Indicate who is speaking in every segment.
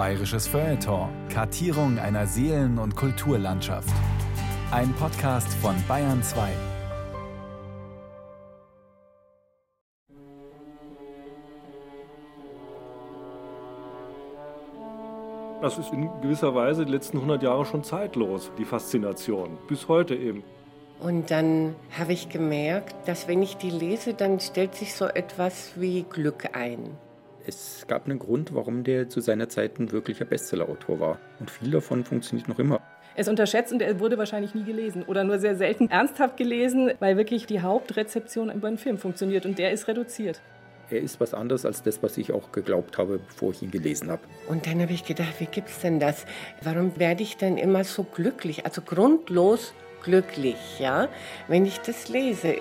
Speaker 1: Bayerisches Feuilleton. Kartierung einer Seelen- und Kulturlandschaft. Ein Podcast von Bayern 2.
Speaker 2: Das ist in gewisser Weise die letzten 100 Jahre schon zeitlos, die Faszination. Bis heute eben.
Speaker 3: Und dann habe ich gemerkt, dass wenn ich die lese, dann stellt sich so etwas wie Glück ein.
Speaker 4: Es gab einen Grund, warum der zu seiner Zeit ein wirklicher Bestsellerautor war. Und viel davon funktioniert noch immer.
Speaker 5: Er ist unterschätzt und er wurde wahrscheinlich nie gelesen oder nur sehr selten ernsthaft gelesen, weil wirklich die Hauptrezeption über einen Film funktioniert und der ist reduziert.
Speaker 4: Er ist was anderes als das, was ich auch geglaubt habe, bevor ich ihn gelesen habe.
Speaker 3: Und dann habe ich gedacht, wie gibt's denn das? Warum werde ich denn immer so glücklich, also grundlos glücklich, ja, wenn ich das lese?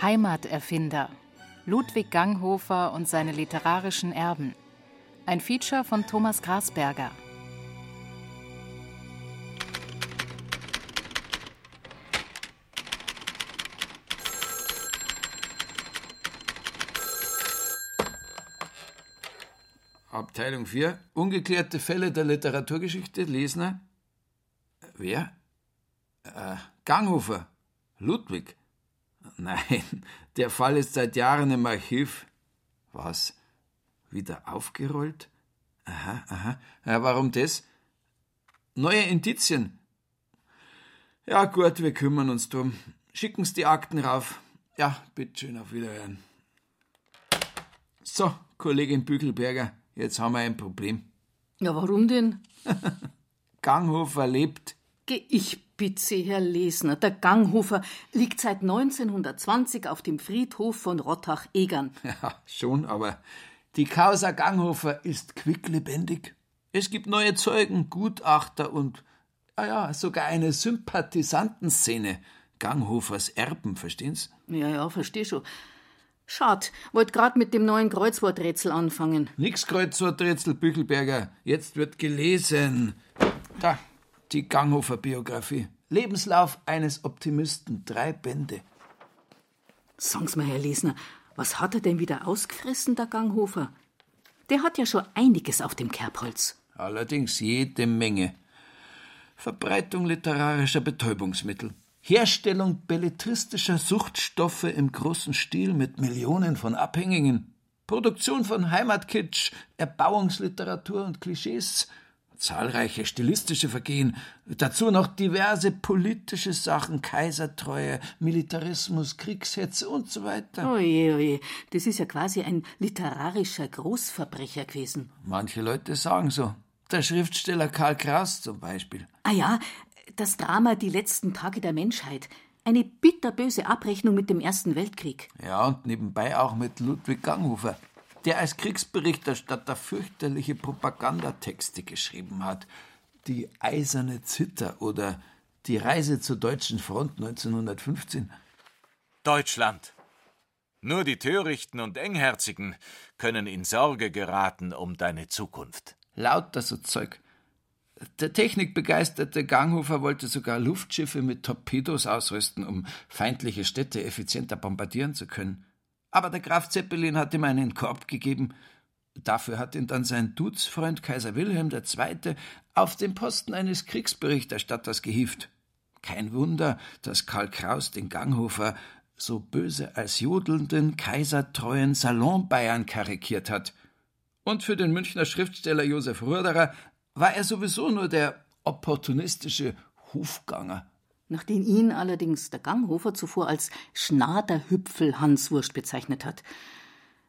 Speaker 6: Heimaterfinder. Ludwig Ganghofer und seine literarischen Erben. Ein Feature von Thomas Grasberger.
Speaker 7: Abteilung 4. Ungeklärte Fälle der Literaturgeschichte. Lesner. Wer? Äh, Ganghofer. Ludwig. Nein, der Fall ist seit Jahren im Archiv. Was? Wieder aufgerollt? Aha, aha. Ja, warum das? Neue Indizien. Ja, gut, wir kümmern uns drum. Schicken's die Akten rauf. Ja, bitteschön, auf Wiederhören. So, Kollegin Bügelberger, jetzt haben wir ein Problem.
Speaker 8: Ja, warum denn?
Speaker 7: Ganghofer lebt.
Speaker 8: Geh ich bitte, Herr Lesner. Der Ganghofer liegt seit 1920 auf dem Friedhof von Rottach-Egern.
Speaker 7: Ja, schon, aber die Causa Ganghofer ist quicklebendig. Es gibt neue Zeugen, Gutachter und, ja, ja, sogar eine Sympathisantenszene. Ganghofers Erben, verstehen's?
Speaker 8: Ja, ja, versteh schon. Schad, wollt grad mit dem neuen Kreuzworträtsel anfangen.
Speaker 7: Nix Kreuzworträtsel, Büchelberger. Jetzt wird gelesen. Da, die Ganghofer-Biografie. Lebenslauf eines Optimisten. Drei Bände.
Speaker 8: Sagen's mal, Herr Lesner, was hat er denn wieder ausgefressen, der Ganghofer? Der hat ja schon einiges auf dem Kerbholz.
Speaker 7: Allerdings jede Menge. Verbreitung literarischer Betäubungsmittel. Herstellung belletristischer Suchtstoffe im großen Stil mit Millionen von Abhängigen. Produktion von Heimatkitsch, Erbauungsliteratur und Klischees. Zahlreiche stilistische Vergehen. Dazu noch diverse politische Sachen, Kaisertreue, Militarismus, Kriegshetze und so weiter.
Speaker 8: Oje, oje, das ist ja quasi ein literarischer Großverbrecher gewesen.
Speaker 7: Manche Leute sagen so. Der Schriftsteller Karl Kraus zum Beispiel.
Speaker 8: Ah ja, das Drama Die letzten Tage der Menschheit. Eine bitterböse Abrechnung mit dem Ersten Weltkrieg.
Speaker 7: Ja, und nebenbei auch mit Ludwig Ganghofer, der als Kriegsberichterstatter fürchterliche Propagandatexte geschrieben hat. Die Eiserne Zither oder Die Reise zur deutschen Front 1915.
Speaker 9: Deutschland. Nur die Törichten und Engherzigen können in Sorge geraten um deine Zukunft.
Speaker 7: Lauter so Zeug. Der technikbegeisterte Ganghofer wollte sogar Luftschiffe mit Torpedos ausrüsten, um feindliche Städte effizienter bombardieren zu können. Aber der Graf Zeppelin hat ihm einen Korb gegeben. Dafür hat ihn dann sein Duzfreund Kaiser Wilhelm II. auf den Posten eines Kriegsberichterstatters gehievt. Kein Wunder, dass Karl Kraus den Ganghofer so böse als jodelnden, kaisertreuen Salonbayern karikiert hat. Und für den Münchner Schriftsteller Josef Ruderer war er sowieso nur der opportunistische Hofganger.
Speaker 8: Nachdem ihn allerdings der Ganghofer zuvor als Schnaderhüpfel Hanswurst bezeichnet hat.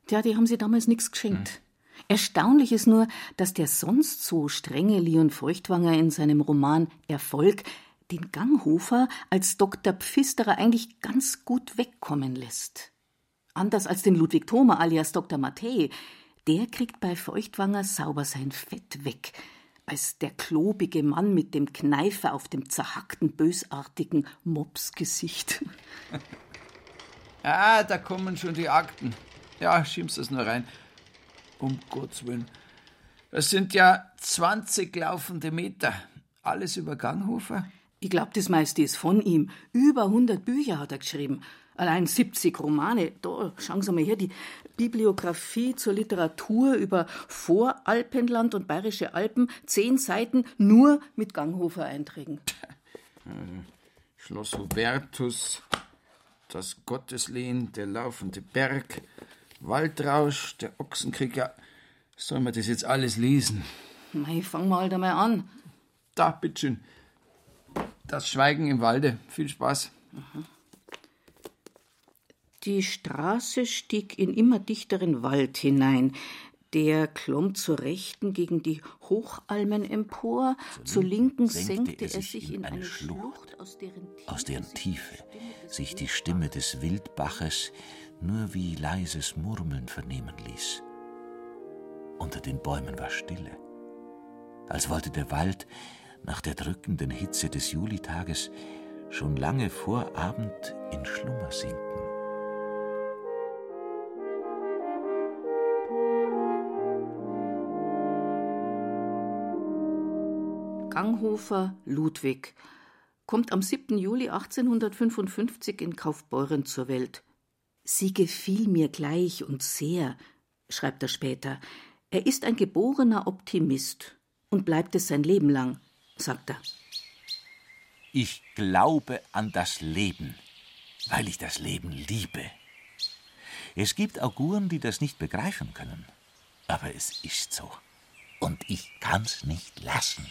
Speaker 8: Tja, die haben sie damals nichts geschenkt. Hm. Erstaunlich ist nur, dass der sonst so strenge Leon Feuchtwanger in seinem Roman Erfolg den Ganghofer als Dr. Pfisterer eigentlich ganz gut wegkommen lässt. Anders als den Ludwig Thoma alias Dr. Mattei, der kriegt bei Feuchtwanger sauber sein Fett weg, als der klobige Mann mit dem Kneifer auf dem zerhackten, bösartigen Mopsgesicht.
Speaker 7: Ah, da kommen schon die Akten. Ja, schiebst das nur rein. Um Gottes Willen. Das sind ja 20 laufende Meter. Alles über Ganghofer?
Speaker 8: Ich glaube, das meiste ist von ihm. Über 100 Bücher hat er geschrieben. Allein 70 Romane. Da, schauen Sie mal her, die Bibliografie zur Literatur über Voralpenland und Bayerische Alpen, zehn Seiten nur mit Ganghofer-Einträgen.
Speaker 7: Schloss Hubertus, das Gotteslehn, der laufende Berg, Waldrausch, der Ochsenkrieg. Ja, soll man das jetzt alles lesen?
Speaker 8: Mei, fang mal halt einmal an.
Speaker 7: Da, bitteschön. Das Schweigen im Walde. Viel Spaß.
Speaker 8: Die Straße stieg in immer dichteren Wald hinein. Der klomm zur Rechten gegen die Hochalmen empor, zur Linken senkte er sich in eine Schlucht, aus deren Tiefe,
Speaker 9: aus deren Tiefe sich die Stimme des Wildbaches nur wie leises Murmeln vernehmen ließ. Unter den Bäumen war Stille, als wollte der Wald nach der drückenden Hitze des Julitages schon lange vor Abend in Schlummer sinken.
Speaker 8: Ganghofer Ludwig kommt am 7. Juli 1855 in Kaufbeuren zur Welt. Sie gefiel mir gleich und sehr, schreibt er später. Er ist ein geborener Optimist und bleibt es sein Leben lang, sagt er.
Speaker 9: Ich glaube an das Leben, weil ich das Leben liebe. Es gibt Auguren, die das nicht begreifen können, aber es ist so. Und ich kann's nicht lassen.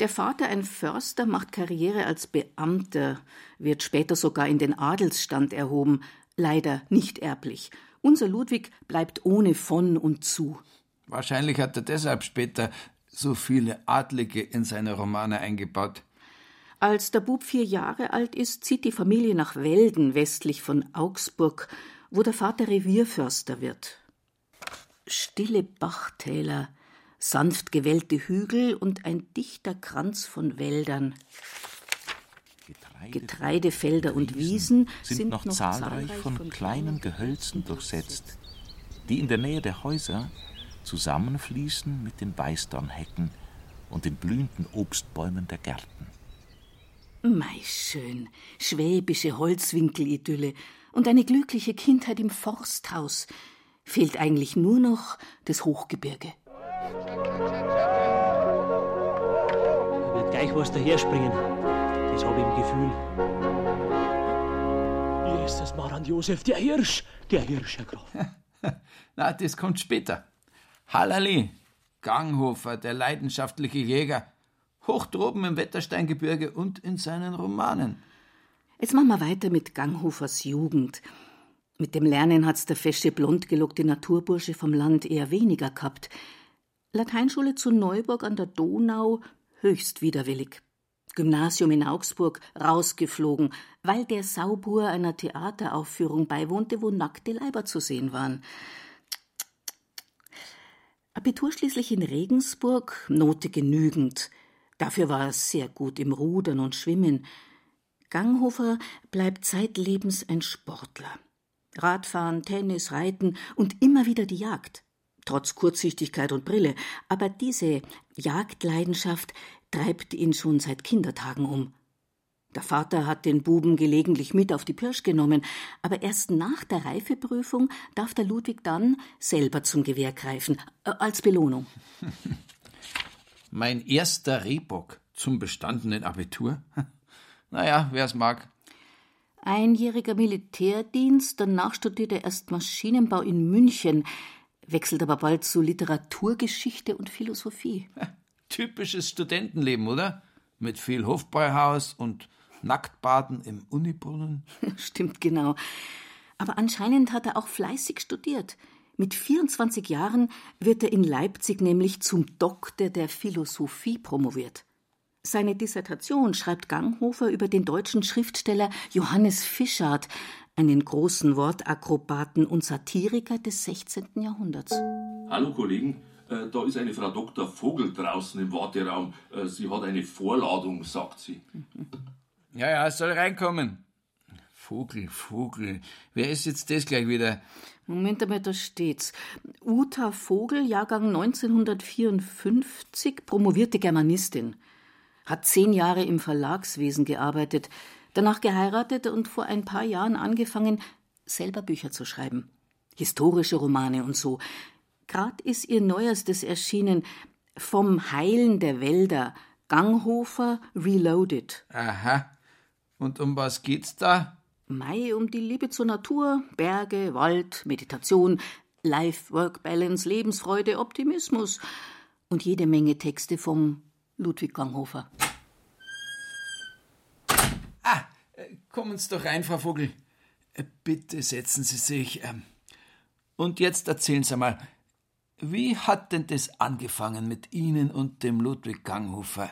Speaker 8: Der Vater, ein Förster, macht Karriere als Beamter, wird später sogar in den Adelsstand erhoben, leider nicht erblich. Unser Ludwig bleibt ohne von und zu.
Speaker 7: Wahrscheinlich hat er deshalb später so viele Adlige in seine Romane eingebaut.
Speaker 8: Als der Bub vier Jahre alt ist, zieht die Familie nach Welden westlich von Augsburg, wo der Vater Revierförster wird. Stille Bachtäler, sanft gewellte Hügel und ein dichter Kranz von Wäldern. Getreidefelder und Wiesen
Speaker 9: sind, sind noch, noch zahlreich von, von kleinen Gehölzen durchsetzt, die in der Nähe der Häuser zusammenfließen mit den Weißdornhecken und den blühenden Obstbäumen der Gärten.
Speaker 8: Mei schön, schwäbische Holzwinkelidylle und eine glückliche Kindheit im Forsthaus. Fehlt eigentlich nur noch das Hochgebirge.
Speaker 10: Er wird gleich was daherspringen. Das habe ich im Gefühl. Hier ist das Maran Josef, der Hirsch. Der Hirsch, Herr Graf.
Speaker 7: Na, das kommt später. Hallali, Ganghofer, der leidenschaftliche Jäger. Hoch droben im Wettersteingebirge und in seinen Romanen.
Speaker 8: Jetzt machen wir weiter mit Ganghofers Jugend. Mit dem Lernen hat's der fesche, blondgelockte Naturbursche vom Land eher weniger gehabt. Lateinschule zu Neuburg an der Donau höchst widerwillig. Gymnasium in Augsburg rausgeflogen, weil der Saubur einer Theateraufführung beiwohnte, wo nackte Leiber zu sehen waren. Abitur schließlich in Regensburg, Note genügend. Dafür war er sehr gut im Rudern und Schwimmen. Ganghofer bleibt zeitlebens ein Sportler. Radfahren, Tennis, Reiten und immer wieder die Jagd trotz Kurzsichtigkeit und Brille, aber diese Jagdleidenschaft treibt ihn schon seit Kindertagen um. Der Vater hat den Buben gelegentlich mit auf die Pirsch genommen, aber erst nach der Reifeprüfung darf der Ludwig dann selber zum Gewehr greifen, äh, als Belohnung.
Speaker 7: Mein erster Rehbock zum bestandenen Abitur? Naja, wer es mag.
Speaker 8: Einjähriger Militärdienst, danach studiert er erst Maschinenbau in München wechselt aber bald zu Literaturgeschichte und Philosophie.
Speaker 7: Typisches Studentenleben, oder? Mit viel Hofbräuhaus und Nacktbaden im Unibrunnen.
Speaker 8: Stimmt genau. Aber anscheinend hat er auch fleißig studiert. Mit 24 Jahren wird er in Leipzig nämlich zum Doktor der Philosophie promoviert. Seine Dissertation schreibt Ganghofer über den deutschen Schriftsteller Johannes Fischart, einen großen Wortakrobaten und Satiriker des 16. Jahrhunderts.
Speaker 11: Hallo Kollegen, äh, da ist eine Frau Dr. Vogel draußen im Warteraum. Äh, sie hat eine Vorladung, sagt sie.
Speaker 7: Ja, ja, es soll reinkommen. Vogel, Vogel. Wer ist jetzt das gleich wieder?
Speaker 8: Moment einmal, da steht's. Uta Vogel, Jahrgang 1954, promovierte Germanistin. Hat zehn Jahre im Verlagswesen gearbeitet, danach geheiratet und vor ein paar Jahren angefangen, selber Bücher zu schreiben. historische Romane und so. Grad ist ihr neuestes erschienen Vom Heilen der Wälder, Ganghofer Reloaded.
Speaker 7: Aha. Und um was geht's da?
Speaker 8: Mai um die Liebe zur Natur, Berge, Wald, Meditation, Life-Work-Balance, Lebensfreude, Optimismus und jede Menge Texte vom Ludwig Ganghofer.
Speaker 7: Ah, äh, kommen Sie doch rein, Frau Vogel. Äh, bitte setzen Sie sich. Ähm, und jetzt erzählen Sie mal, wie hat denn das angefangen mit Ihnen und dem Ludwig Ganghofer?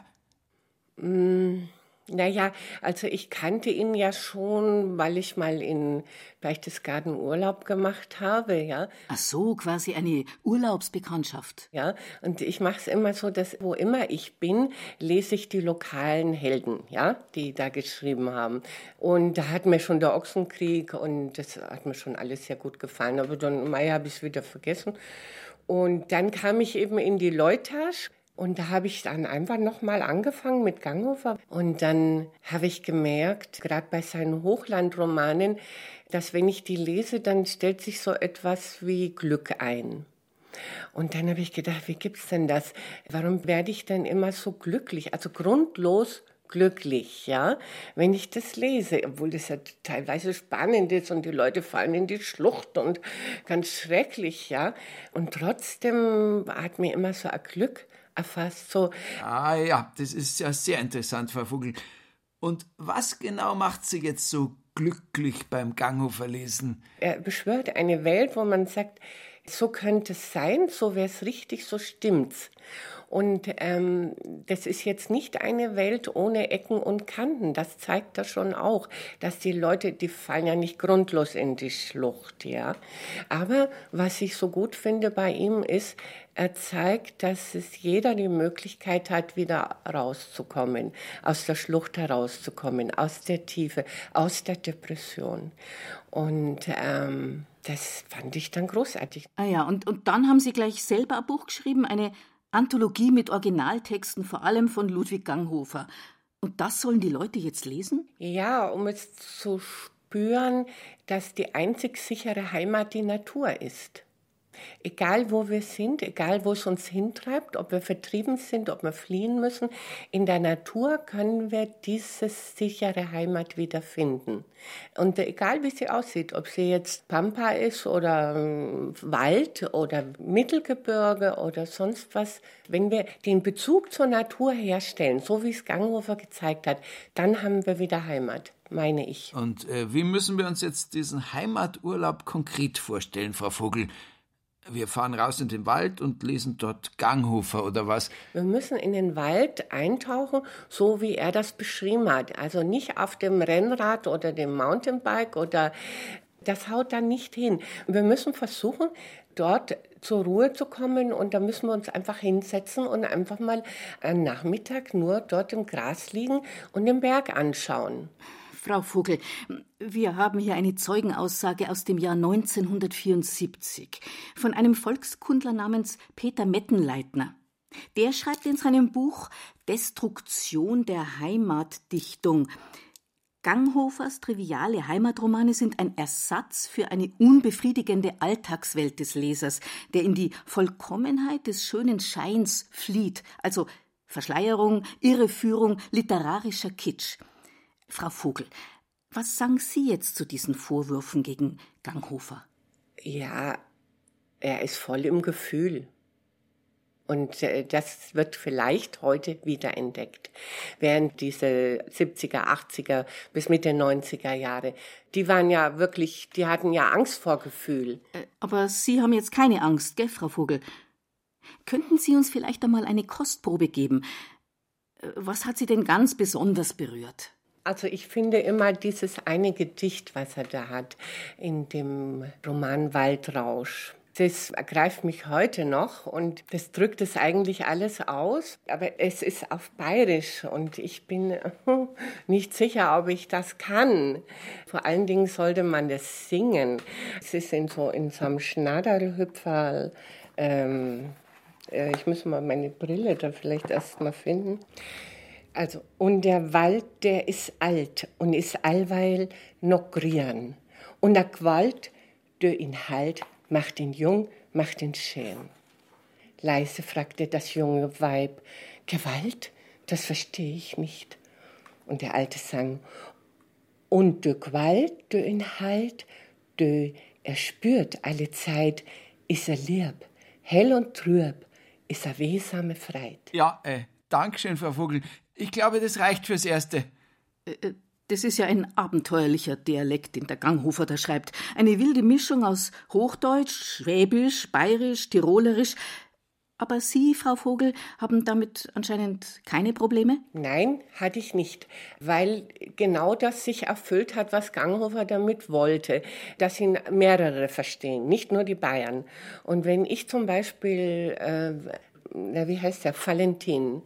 Speaker 3: Mm, naja, also ich kannte ihn ja schon, weil ich mal in Berchtesgaden Urlaub gemacht habe, ja.
Speaker 8: Ach so, quasi eine Urlaubsbekanntschaft.
Speaker 3: Ja, und ich mache es immer so, dass wo immer ich bin, lese ich die lokalen Helden, ja, die da geschrieben haben. Und da hat mir schon der Ochsenkrieg und das hat mir schon alles sehr gut gefallen. Aber dann, Mai habe ich es wieder vergessen. Und dann kam ich eben in die Leutage und da habe ich dann einfach nochmal angefangen mit Ganghofer. Und dann habe ich gemerkt, gerade bei seinen Hochlandromanen, dass wenn ich die lese, dann stellt sich so etwas wie Glück ein. Und dann habe ich gedacht, wie gibt's denn das? Warum werde ich denn immer so glücklich? Also grundlos glücklich, ja, wenn ich das lese, obwohl das ja teilweise spannend ist und die Leute fallen in die Schlucht und ganz schrecklich, ja. Und trotzdem hat mir immer so ein Glück erfasst. So.
Speaker 7: Ah ja, das ist ja sehr interessant, Frau Vogel. Und was genau macht Sie jetzt so glücklich beim Ganghofer lesen?
Speaker 3: Er beschwört eine Welt, wo man sagt, so könnte es sein, so wäre es richtig, so stimmt's. Und ähm, das ist jetzt nicht eine Welt ohne Ecken und Kanten. Das zeigt das schon auch, dass die Leute, die fallen ja nicht grundlos in die Schlucht, ja. Aber was ich so gut finde bei ihm ist, er zeigt, dass es jeder die Möglichkeit hat, wieder rauszukommen, aus der Schlucht herauszukommen, aus der Tiefe, aus der Depression. Und ähm, das fand ich dann großartig.
Speaker 8: Ah ja, und, und dann haben Sie gleich selber ein Buch geschrieben, eine Anthologie mit Originaltexten, vor allem von Ludwig Ganghofer. Und das sollen die Leute jetzt lesen?
Speaker 3: Ja, um es zu spüren, dass die einzig sichere Heimat die Natur ist. Egal wo wir sind, egal wo es uns hintreibt, ob wir vertrieben sind, ob wir fliehen müssen, in der Natur können wir diese sichere Heimat wiederfinden. Und egal wie sie aussieht, ob sie jetzt Pampa ist oder ähm, Wald oder Mittelgebirge oder sonst was, wenn wir den Bezug zur Natur herstellen, so wie es Ganghofer gezeigt hat, dann haben wir wieder Heimat meine ich.
Speaker 7: Und äh, wie müssen wir uns jetzt diesen Heimaturlaub konkret vorstellen, Frau Vogel? Wir fahren raus in den Wald und lesen dort Ganghofer oder was?
Speaker 3: Wir müssen in den Wald eintauchen, so wie er das beschrieben hat. Also nicht auf dem Rennrad oder dem Mountainbike oder das haut dann nicht hin. Wir müssen versuchen, dort zur Ruhe zu kommen und da müssen wir uns einfach hinsetzen und einfach mal einen Nachmittag nur dort im Gras liegen und den Berg anschauen.
Speaker 8: Frau Vogel, wir haben hier eine Zeugenaussage aus dem Jahr 1974 von einem Volkskundler namens Peter Mettenleitner. Der schreibt in seinem Buch Destruktion der Heimatdichtung. Ganghofers triviale Heimatromane sind ein Ersatz für eine unbefriedigende Alltagswelt des Lesers, der in die Vollkommenheit des schönen Scheins flieht, also Verschleierung, Irreführung, literarischer Kitsch. Frau Vogel, was sagen Sie jetzt zu diesen Vorwürfen gegen Ganghofer?
Speaker 3: Ja, er ist voll im Gefühl. Und äh, das wird vielleicht heute wieder entdeckt. Während diese 70er, 80er bis Mitte 90er Jahre, die waren ja wirklich, die hatten ja Angst vor Gefühl.
Speaker 8: Äh, aber Sie haben jetzt keine Angst, gell, Frau Vogel? Könnten Sie uns vielleicht einmal eine Kostprobe geben? Äh, was hat Sie denn ganz besonders berührt?
Speaker 3: Also ich finde immer dieses eine Gedicht, was er da hat, in dem Roman Waldrausch. Das ergreift mich heute noch und das drückt es eigentlich alles aus. Aber es ist auf Bayerisch und ich bin nicht sicher, ob ich das kann. Vor allen Dingen sollte man das singen. Es ist in so, in so einem Schnadderhüpferl. Ähm, äh, ich muss mal meine Brille da vielleicht erst mal finden. Also, und der Wald, der ist alt und ist allweil noch grün. Und der Gewalt, der ihn halt macht ihn jung, macht ihn schön. Leise fragte das junge Weib, Gewalt? Das verstehe ich nicht. Und der Alte sang, und de Gewalt, de Inhalt, de er spürt alle Zeit, is er lieb, hell und trüb, is er wehsame Freit.
Speaker 7: Ja, äh, Dankeschön, Frau Vogel. Ich glaube, das reicht fürs Erste.
Speaker 8: Äh, äh, das ist ja ein abenteuerlicher Dialekt, den der Ganghofer da schreibt. Eine wilde Mischung aus Hochdeutsch, Schwäbisch, Bayerisch, Tirolerisch. Aber Sie, Frau Vogel, haben damit anscheinend keine Probleme?
Speaker 3: Nein, hatte ich nicht, weil genau das sich erfüllt hat, was Ganghofer damit wollte, dass ihn mehrere verstehen, nicht nur die Bayern. Und wenn ich zum Beispiel, äh, wie heißt der, Valentin,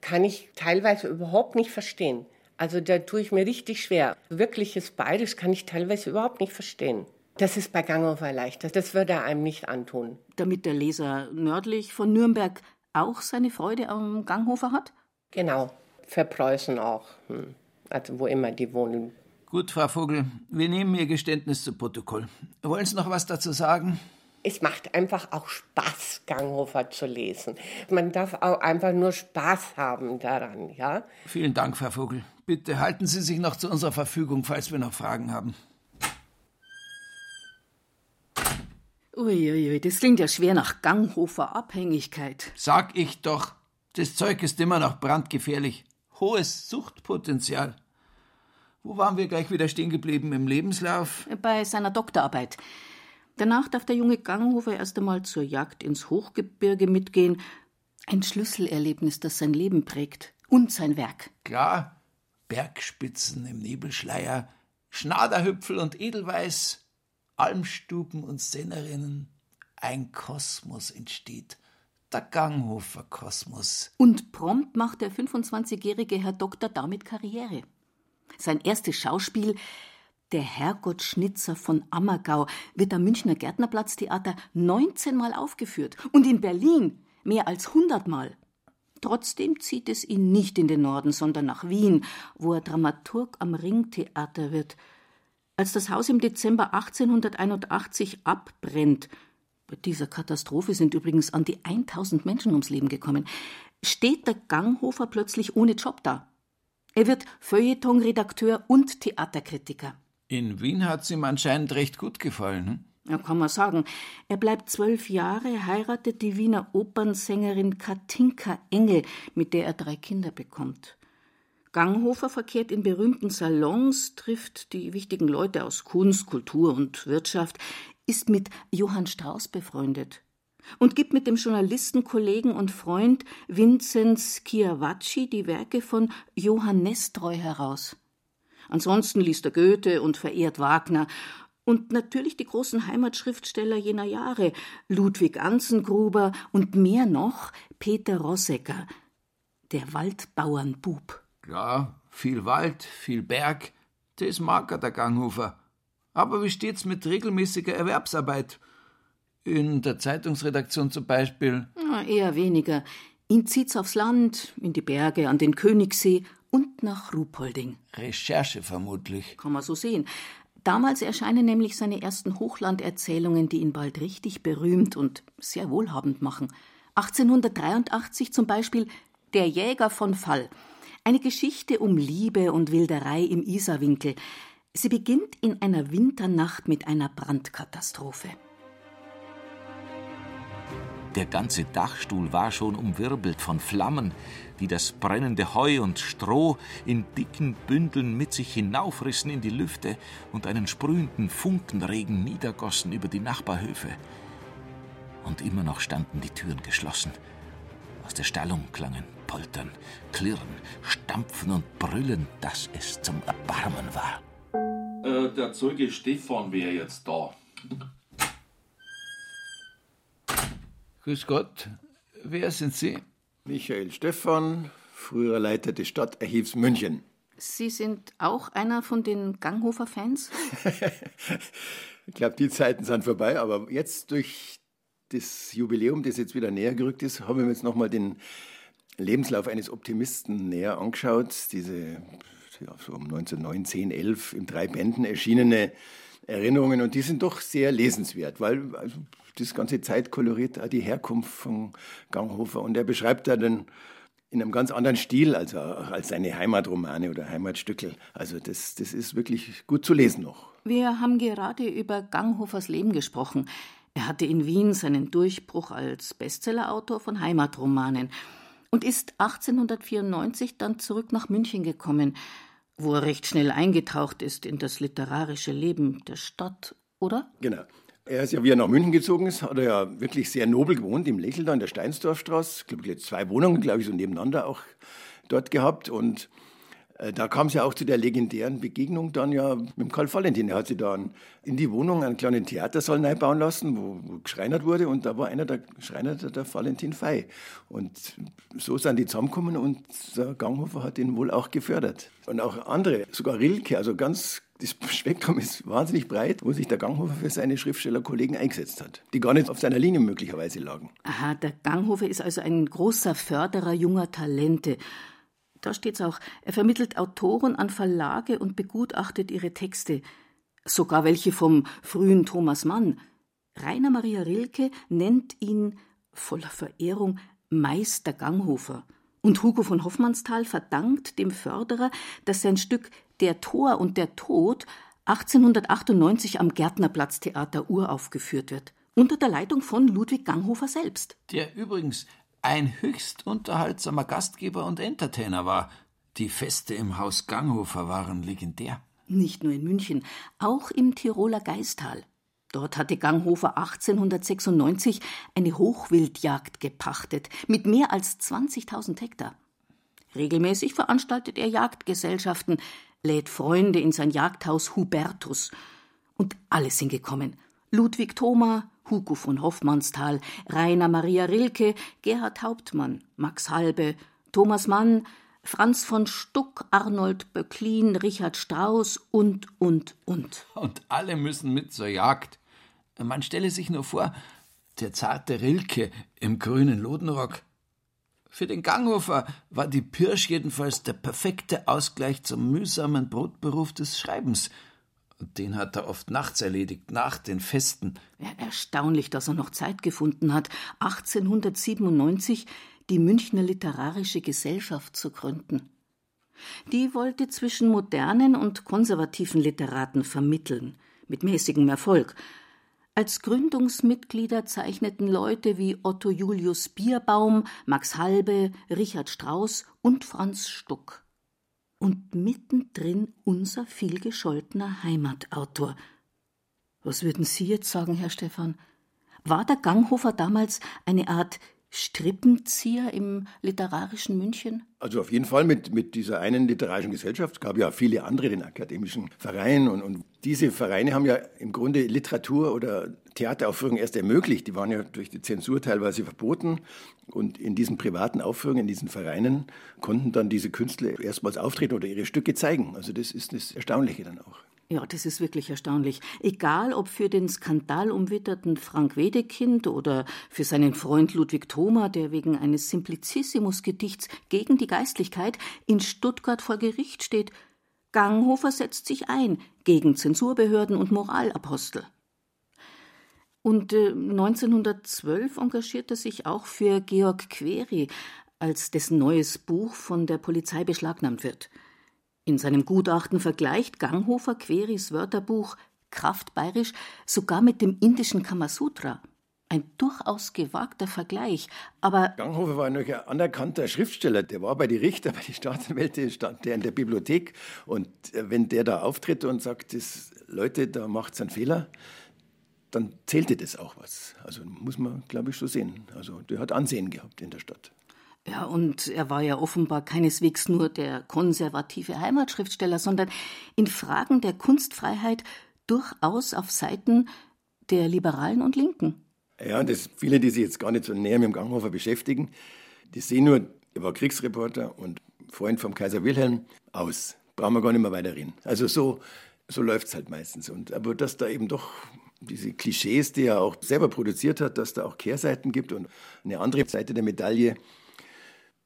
Speaker 3: kann ich teilweise überhaupt nicht verstehen. Also da tue ich mir richtig schwer. Wirkliches Bayerisch kann ich teilweise überhaupt nicht verstehen. Das ist bei Ganghofer leichter. Das würde er einem nicht antun.
Speaker 8: Damit der Leser nördlich von Nürnberg auch seine Freude am Ganghofer hat?
Speaker 3: Genau. Für Preußen auch. Hm. Also wo immer die wohnen.
Speaker 7: Gut, Frau Vogel, wir nehmen Ihr Geständnis zu Protokoll. Wollen Sie noch was dazu sagen?
Speaker 3: Es macht einfach auch Spaß, Ganghofer zu lesen. Man darf auch einfach nur Spaß haben daran, ja?
Speaker 7: Vielen Dank, Frau Vogel. Bitte halten Sie sich noch zu unserer Verfügung, falls wir noch Fragen haben.
Speaker 8: Uiuiui, das klingt ja schwer nach Ganghofer Abhängigkeit.
Speaker 7: Sag ich doch, das Zeug ist immer noch brandgefährlich. Hohes Suchtpotenzial. Wo waren wir gleich wieder stehen geblieben im Lebenslauf?
Speaker 8: Bei seiner Doktorarbeit. Danach darf der junge Ganghofer erst einmal zur Jagd ins Hochgebirge mitgehen. Ein Schlüsselerlebnis, das sein Leben prägt. Und sein Werk.
Speaker 7: Klar. Bergspitzen im Nebelschleier, Schnaderhüpfel und Edelweiß, Almstuben und Sennerinnen, ein Kosmos entsteht. Der Ganghofer Kosmos.
Speaker 8: Und prompt macht der 25-jährige Herr Doktor damit Karriere. Sein erstes Schauspiel, Der Herrgottschnitzer von Ammergau, wird am Münchner Gärtnerplatztheater 19 Mal aufgeführt und in Berlin mehr als 100 Mal. Trotzdem zieht es ihn nicht in den Norden, sondern nach Wien, wo er Dramaturg am Ringtheater wird – als das Haus im Dezember 1881 abbrennt, bei dieser Katastrophe sind übrigens an die 1000 Menschen ums Leben gekommen, steht der Ganghofer plötzlich ohne Job da. Er wird Feuilleton-Redakteur und Theaterkritiker.
Speaker 7: In Wien hat es ihm anscheinend recht gut gefallen. Hm?
Speaker 8: Ja, kann man sagen. Er bleibt zwölf Jahre, heiratet die Wiener Opernsängerin Katinka Engel, mit der er drei Kinder bekommt. Ganghofer verkehrt in berühmten Salons, trifft die wichtigen Leute aus Kunst, Kultur und Wirtschaft, ist mit Johann Strauß befreundet und gibt mit dem Journalistenkollegen und Freund Vinzenz Chiavacci die Werke von Johann Nestreu heraus. Ansonsten liest er Goethe und verehrt Wagner und natürlich die großen Heimatschriftsteller jener Jahre, Ludwig Anzengruber und mehr noch Peter Rossecker, der Waldbauernbub.
Speaker 7: Ja, viel Wald, viel Berg, das mag er, der Ganghofer. Aber wie steht's mit regelmäßiger Erwerbsarbeit? In der Zeitungsredaktion zum Beispiel?
Speaker 8: Na, eher weniger. Ihn zieht's aufs Land, in die Berge, an den Königssee und nach Ruhpolding.
Speaker 7: Recherche vermutlich.
Speaker 8: Kann man so sehen. Damals erscheinen nämlich seine ersten Hochlanderzählungen, die ihn bald richtig berühmt und sehr wohlhabend machen. 1883 zum Beispiel Der Jäger von Fall. Eine Geschichte um Liebe und Wilderei im Isarwinkel. Sie beginnt in einer Winternacht mit einer Brandkatastrophe.
Speaker 9: Der ganze Dachstuhl war schon umwirbelt von Flammen, die das brennende Heu und Stroh in dicken Bündeln mit sich hinaufrissen in die Lüfte und einen sprühenden Funkenregen niedergossen über die Nachbarhöfe. Und immer noch standen die Türen geschlossen. Aus der Stallung klangen Poltern, Klirren, Stampfen und Brüllen, dass es zum Erbarmen war.
Speaker 11: Äh, der Zeuge Stefan wäre jetzt da.
Speaker 7: Grüß Gott. Wer sind Sie?
Speaker 12: Michael Stephan, früherer Leiter des Stadtarchivs München.
Speaker 8: Sie sind auch einer von den Ganghofer-Fans?
Speaker 12: ich glaube, die Zeiten sind vorbei, aber jetzt durch das Jubiläum, das jetzt wieder näher gerückt ist, haben wir uns nochmal den Lebenslauf eines Optimisten näher angeschaut. Diese ja, so um 1909, 10, 11 in drei Bänden erschienene Erinnerungen und die sind doch sehr lesenswert, weil also, das ganze Zeit koloriert auch die Herkunft von Ganghofer und er beschreibt da dann in einem ganz anderen Stil als, als seine Heimatromane oder Heimatstückel. Also das, das ist wirklich gut zu lesen noch.
Speaker 8: Wir haben gerade über Ganghofers Leben gesprochen. Er hatte in Wien seinen Durchbruch als Bestsellerautor von Heimatromanen und ist 1894 dann zurück nach München gekommen, wo er recht schnell eingetaucht ist in das literarische Leben der Stadt, oder?
Speaker 12: Genau. Er ist ja, wie er nach München gezogen ist, hat er ja wirklich sehr nobel gewohnt, im Lächel da in der Steinsdorfstraße. Ich glaube, zwei Wohnungen, glaube ich, so nebeneinander auch dort gehabt. Und äh, da kam es ja auch zu der legendären Begegnung dann ja mit Karl Valentin. Er hat sich dann in die Wohnung einen kleinen Theatersaal bauen lassen, wo, wo geschreinert wurde. Und da war einer der Schreiner, der Valentin Fey. Und so sind die zusammengekommen und der Ganghofer hat ihn wohl auch gefördert. Und auch andere, sogar Rilke, also ganz das Spektrum ist wahnsinnig breit, wo sich der Ganghofer für seine Schriftstellerkollegen eingesetzt hat, die gar nicht auf seiner Linie möglicherweise lagen.
Speaker 8: Aha, der Ganghofer ist also ein großer Förderer junger Talente. Da steht's auch. Er vermittelt Autoren an Verlage und begutachtet ihre Texte. Sogar welche vom frühen Thomas Mann. Rainer Maria Rilke nennt ihn voller Verehrung Meister Ganghofer. Und Hugo von Hoffmannsthal verdankt dem Förderer, dass sein Stück Der Tor und der Tod 1898 am Gärtnerplatztheater uraufgeführt wird, unter der Leitung von Ludwig Ganghofer selbst.
Speaker 7: Der übrigens ein höchst unterhaltsamer Gastgeber und Entertainer war. Die Feste im Haus Ganghofer waren legendär.
Speaker 8: Nicht nur in München, auch im Tiroler Geistal. Dort hatte Ganghofer 1896 eine Hochwildjagd gepachtet mit mehr als 20.000 Hektar. Regelmäßig veranstaltet er Jagdgesellschaften, lädt Freunde in sein Jagdhaus Hubertus. Und alle sind gekommen. Ludwig Thoma, Hugo von Hoffmannsthal, Rainer Maria Rilke, Gerhard Hauptmann, Max Halbe, Thomas Mann, Franz von Stuck, Arnold Böcklin, Richard Strauss und, und, und.
Speaker 7: Und alle müssen mit zur Jagd. Man stelle sich nur vor, der zarte Rilke im grünen Lodenrock. Für den Ganghofer war die Pirsch jedenfalls der perfekte Ausgleich zum mühsamen Brotberuf des Schreibens. Und den hat er oft nachts erledigt, nach den Festen.
Speaker 8: Ja, erstaunlich, dass er noch Zeit gefunden hat, 1897 die Münchner Literarische Gesellschaft zu gründen. Die wollte zwischen modernen und konservativen Literaten vermitteln, mit mäßigem Erfolg. Als Gründungsmitglieder zeichneten Leute wie Otto Julius Bierbaum, Max Halbe, Richard Strauss und Franz Stuck. Und mittendrin unser vielgescholtener Heimatautor. Was würden Sie jetzt sagen, Herr Stephan? War der Ganghofer damals eine Art Strippenzieher im literarischen München?
Speaker 12: Also auf jeden Fall mit, mit dieser einen literarischen Gesellschaft. Es gab ja viele andere, den akademischen Vereinen. Und, und diese Vereine haben ja im Grunde Literatur- oder Theateraufführungen erst ermöglicht. Die waren ja durch die Zensur teilweise verboten. Und in diesen privaten Aufführungen, in diesen Vereinen, konnten dann diese Künstler erstmals auftreten oder ihre Stücke zeigen. Also das ist das Erstaunliche dann auch.
Speaker 8: Ja, das ist wirklich erstaunlich. Egal ob für den skandalumwitterten Frank Wedekind oder für seinen Freund Ludwig Thoma, der wegen eines Simplicissimus-Gedichts gegen die Geistlichkeit in Stuttgart vor Gericht steht, Ganghofer setzt sich ein gegen Zensurbehörden und Moralapostel. Und äh, 1912 engagiert er sich auch für Georg Query, als dessen neues Buch von der Polizei beschlagnahmt wird. In seinem Gutachten vergleicht Ganghofer Queris Wörterbuch Kraftbayerisch sogar mit dem indischen Kamasutra. Ein durchaus gewagter Vergleich, aber.
Speaker 12: Ganghofer war ein anerkannter Schriftsteller. Der war bei den Richter, bei den Staatsanwälten, stand der in der Bibliothek. Und äh, wenn der da auftritt und sagt, das, Leute, da macht's einen Fehler, dann zählte das auch was. Also muss man, glaube ich, so sehen. Also der hat Ansehen gehabt in der Stadt.
Speaker 8: Ja, und er war ja offenbar keineswegs nur der konservative Heimatschriftsteller, sondern in Fragen der Kunstfreiheit durchaus auf Seiten der Liberalen und Linken.
Speaker 12: Ja, das viele, die sich jetzt gar nicht so näher mit dem Ganghofer beschäftigen, die sehen nur, er war Kriegsreporter und Freund vom Kaiser Wilhelm, aus. Brauchen wir gar nicht mehr weiter reden. Also so, so läuft es halt meistens. Und, aber dass da eben doch diese Klischees, die er auch selber produziert hat, dass da auch Kehrseiten gibt und eine andere Seite der Medaille,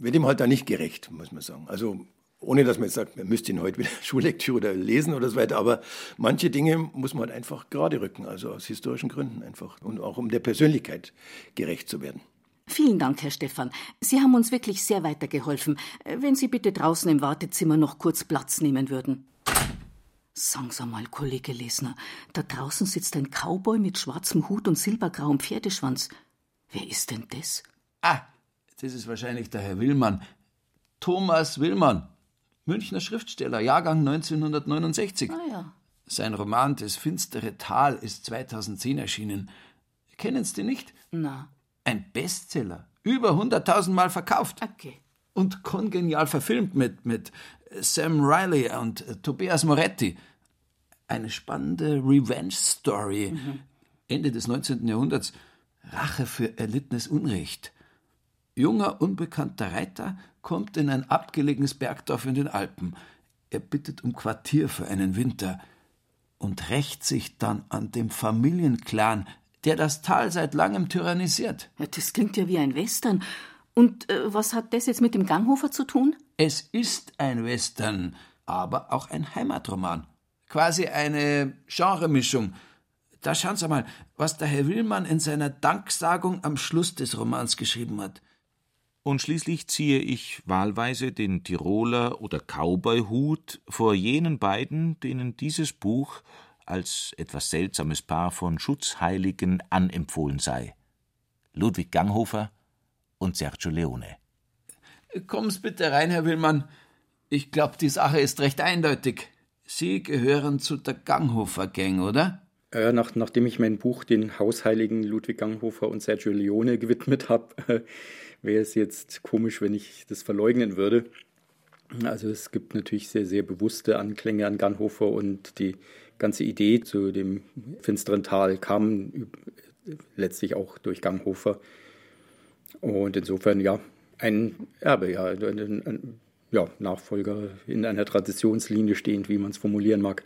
Speaker 12: wird ihm halt da nicht gerecht, muss man sagen. Also ohne dass man jetzt sagt, man müsste ihn heute wieder Schullektüre oder lesen oder so weiter, aber manche Dinge muss man halt einfach gerade rücken, also aus historischen Gründen einfach und auch um der Persönlichkeit gerecht zu werden.
Speaker 8: Vielen Dank, Herr Stephan. Sie haben uns wirklich sehr weitergeholfen. Wenn Sie bitte draußen im Wartezimmer noch kurz Platz nehmen würden. Sagen Sie mal, Kollege Lesner, da draußen sitzt ein Cowboy mit schwarzem Hut und silbergrauem Pferdeschwanz. Wer ist denn das?
Speaker 7: Ah, das ist wahrscheinlich der Herr Willmann. Thomas Willmann, Münchner Schriftsteller, Jahrgang 1969.
Speaker 8: Ah ja.
Speaker 7: Sein Roman Das finstere Tal ist 2010 erschienen. Kennen Sie den nicht?
Speaker 8: Na.
Speaker 7: Ein Bestseller. Über 100.000 Mal verkauft.
Speaker 8: Okay.
Speaker 7: Und kongenial verfilmt mit, mit Sam Riley und Tobias Moretti. Eine spannende Revenge-Story.
Speaker 8: Mhm.
Speaker 7: Ende des 19. Jahrhunderts. Rache für erlittenes Unrecht. Junger, unbekannter Reiter kommt in ein abgelegenes Bergdorf in den Alpen. Er bittet um Quartier für einen Winter und rächt sich dann an dem Familienclan, der das Tal seit langem tyrannisiert.
Speaker 8: Ja, das klingt ja wie ein Western. Und äh, was hat das jetzt mit dem Ganghofer zu tun?
Speaker 7: Es ist ein Western, aber auch ein Heimatroman. Quasi eine Genremischung. Da schauen Sie mal, was der Herr Willmann in seiner Danksagung am Schluss des Romans geschrieben hat.
Speaker 13: Und schließlich ziehe ich wahlweise den Tiroler oder Cowboy-Hut vor jenen beiden, denen dieses Buch als etwas seltsames Paar von Schutzheiligen anempfohlen sei.
Speaker 9: Ludwig Ganghofer und Sergio Leone.
Speaker 7: Kommen's bitte rein, Herr Willmann. Ich glaube, die Sache ist recht eindeutig. Sie gehören zu der Ganghofer-Gang, oder?
Speaker 4: Äh, nach, nachdem ich mein Buch den Hausheiligen Ludwig Ganghofer und Sergio Leone gewidmet habe, wäre es jetzt komisch, wenn ich das verleugnen würde. Also es gibt natürlich sehr, sehr bewusste Anklänge an Ganghofer und die ganze Idee zu dem finsteren Tal kam letztlich auch durch Ganghofer. Und insofern, ja, ein Erbe, ja, ein, ein, ja, Nachfolger in einer Traditionslinie stehend, wie man es formulieren mag.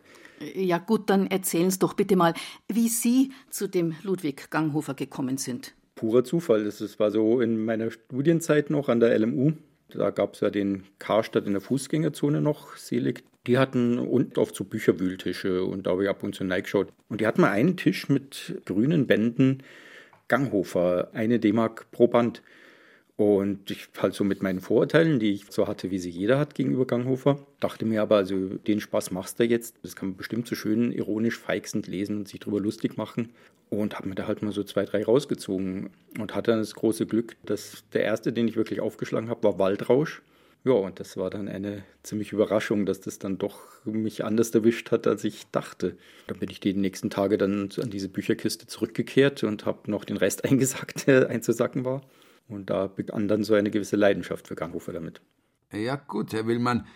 Speaker 8: Ja gut, dann erzählen Sie doch bitte mal, wie Sie zu dem Ludwig Ganghofer gekommen sind.
Speaker 4: Purer Zufall. Das war so in meiner Studienzeit noch an der LMU. Da gab es ja den Karstadt in der Fußgängerzone noch, selig. Die hatten unten oft so Bücherwühltische und da habe ich ab und zu reingeschaut. Und die hatten mal einen Tisch mit grünen Bänden Ganghofer, eine D-Mark pro Band. Und ich halt so mit meinen Vorurteilen, die ich so hatte, wie sie jeder hat gegenüber Ganghofer, dachte mir aber, also den Spaß machst du jetzt. Das kann man bestimmt so schön ironisch feixend lesen und sich drüber lustig machen. Und habe mir da halt mal so zwei, drei rausgezogen und hatte dann das große Glück, dass der erste, den ich wirklich aufgeschlagen habe, war Waldrausch. Ja, und das war dann eine ziemliche Überraschung, dass das dann doch mich anders erwischt hat, als ich dachte. Dann bin ich die nächsten Tage dann an diese Bücherkiste zurückgekehrt und habe noch den Rest eingesackt, der einzusacken war. Und da begann dann so eine gewisse Leidenschaft für Ganghofer damit.
Speaker 7: Ja, gut, Herr Willmann.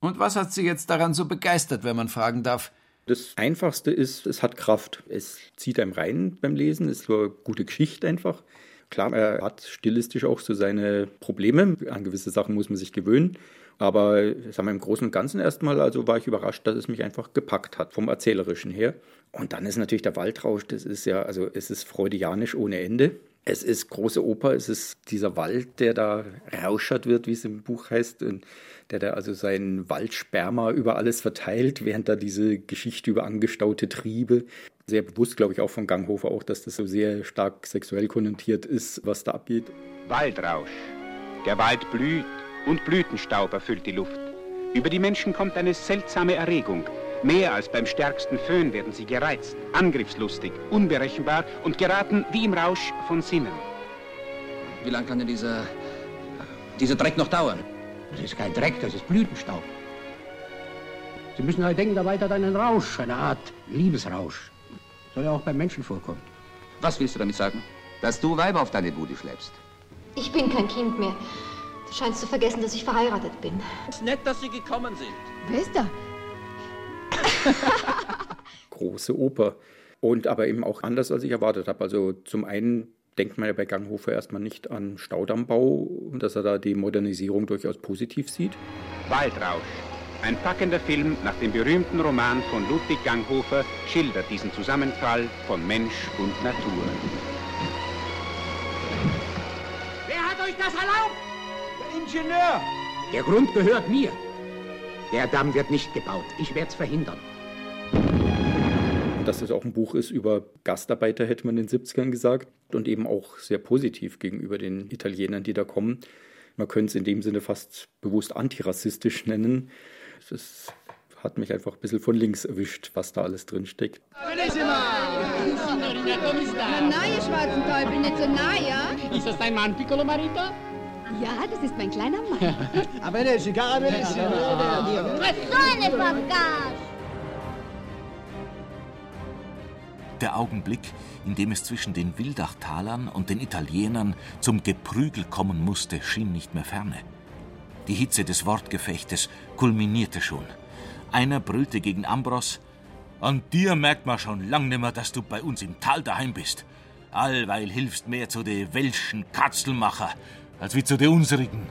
Speaker 7: Und was hat Sie jetzt daran so begeistert, wenn man fragen darf?
Speaker 4: Das Einfachste ist, es hat Kraft. Es zieht einem rein beim Lesen, es ist eine gute Geschichte einfach. Klar, er hat stilistisch auch so seine Probleme. An gewisse Sachen muss man sich gewöhnen. Aber sagen wir, im Großen und Ganzen erstmal, also war ich überrascht, dass es mich einfach gepackt hat, vom Erzählerischen her. Und dann ist natürlich der Waldrausch, das ist ja, also es ist freudianisch ohne Ende. Es ist große Oper, es ist dieser Wald, der da rauschert wird, wie es im Buch heißt, und der da also seinen Waldsperma über alles verteilt, während da diese Geschichte über angestaute Triebe, sehr bewusst, glaube ich, auch von Ganghofer auch, dass das so sehr stark sexuell konnotiert ist, was da abgeht.
Speaker 14: Waldrausch. Der Wald blüht und Blütenstaub erfüllt die Luft. Über die Menschen kommt eine seltsame Erregung. Mehr als beim stärksten Föhn werden sie gereizt, angriffslustig, unberechenbar und geraten wie im Rausch von Sinnen.
Speaker 15: Wie lange kann denn dieser, dieser Dreck noch dauern?
Speaker 16: Das ist kein Dreck, das ist Blütenstaub. Sie müssen halt denken, da weiter einen Rausch, eine Art Liebesrausch. Soll ja auch beim Menschen vorkommen.
Speaker 15: Was willst du damit sagen? Dass du Weiber auf deine Bude schleppst.
Speaker 17: Ich bin kein Kind mehr. Du scheinst zu vergessen, dass ich verheiratet bin.
Speaker 15: Es ist nett, dass sie gekommen sind.
Speaker 17: Wer ist da?
Speaker 4: Große Oper. Und aber eben auch anders, als ich erwartet habe. Also zum einen denkt man ja bei Ganghofer erstmal nicht an Staudammbau und dass er da die Modernisierung durchaus positiv sieht.
Speaker 14: Waldrausch. Ein packender Film nach dem berühmten Roman von Ludwig Ganghofer schildert diesen Zusammenfall von Mensch und Natur.
Speaker 18: Wer hat euch das erlaubt?
Speaker 16: Der Ingenieur! Der Grund gehört mir. Der Damm wird nicht gebaut. Ich werde es verhindern.
Speaker 4: Dass es auch ein Buch ist über Gastarbeiter, hätte man in den 70ern gesagt. Und eben auch sehr positiv gegenüber den Italienern, die da kommen. Man könnte es in dem Sinne fast bewusst antirassistisch nennen. Das hat mich einfach ein bisschen von links erwischt, was da alles drin steckt.
Speaker 18: Na, ihr schwarzen Teufel, nicht so nah, ja?
Speaker 16: Ist das dein Mann, Piccolo Marito?
Speaker 18: Ja, das ist mein kleiner Mann.
Speaker 16: A Venezia, cara Venezia.
Speaker 18: Was so eine Vergaß!
Speaker 13: Der Augenblick, in dem es zwischen den Wildachtalern und den Italienern zum Geprügel kommen musste, schien nicht mehr ferne. Die Hitze des Wortgefechtes kulminierte schon. Einer brüllte gegen Ambros: An dir merkt man schon lang nimmer, dass du bei uns im Tal daheim bist. Allweil hilfst mehr zu de welschen Katzelmacher, als wie zu de unsrigen.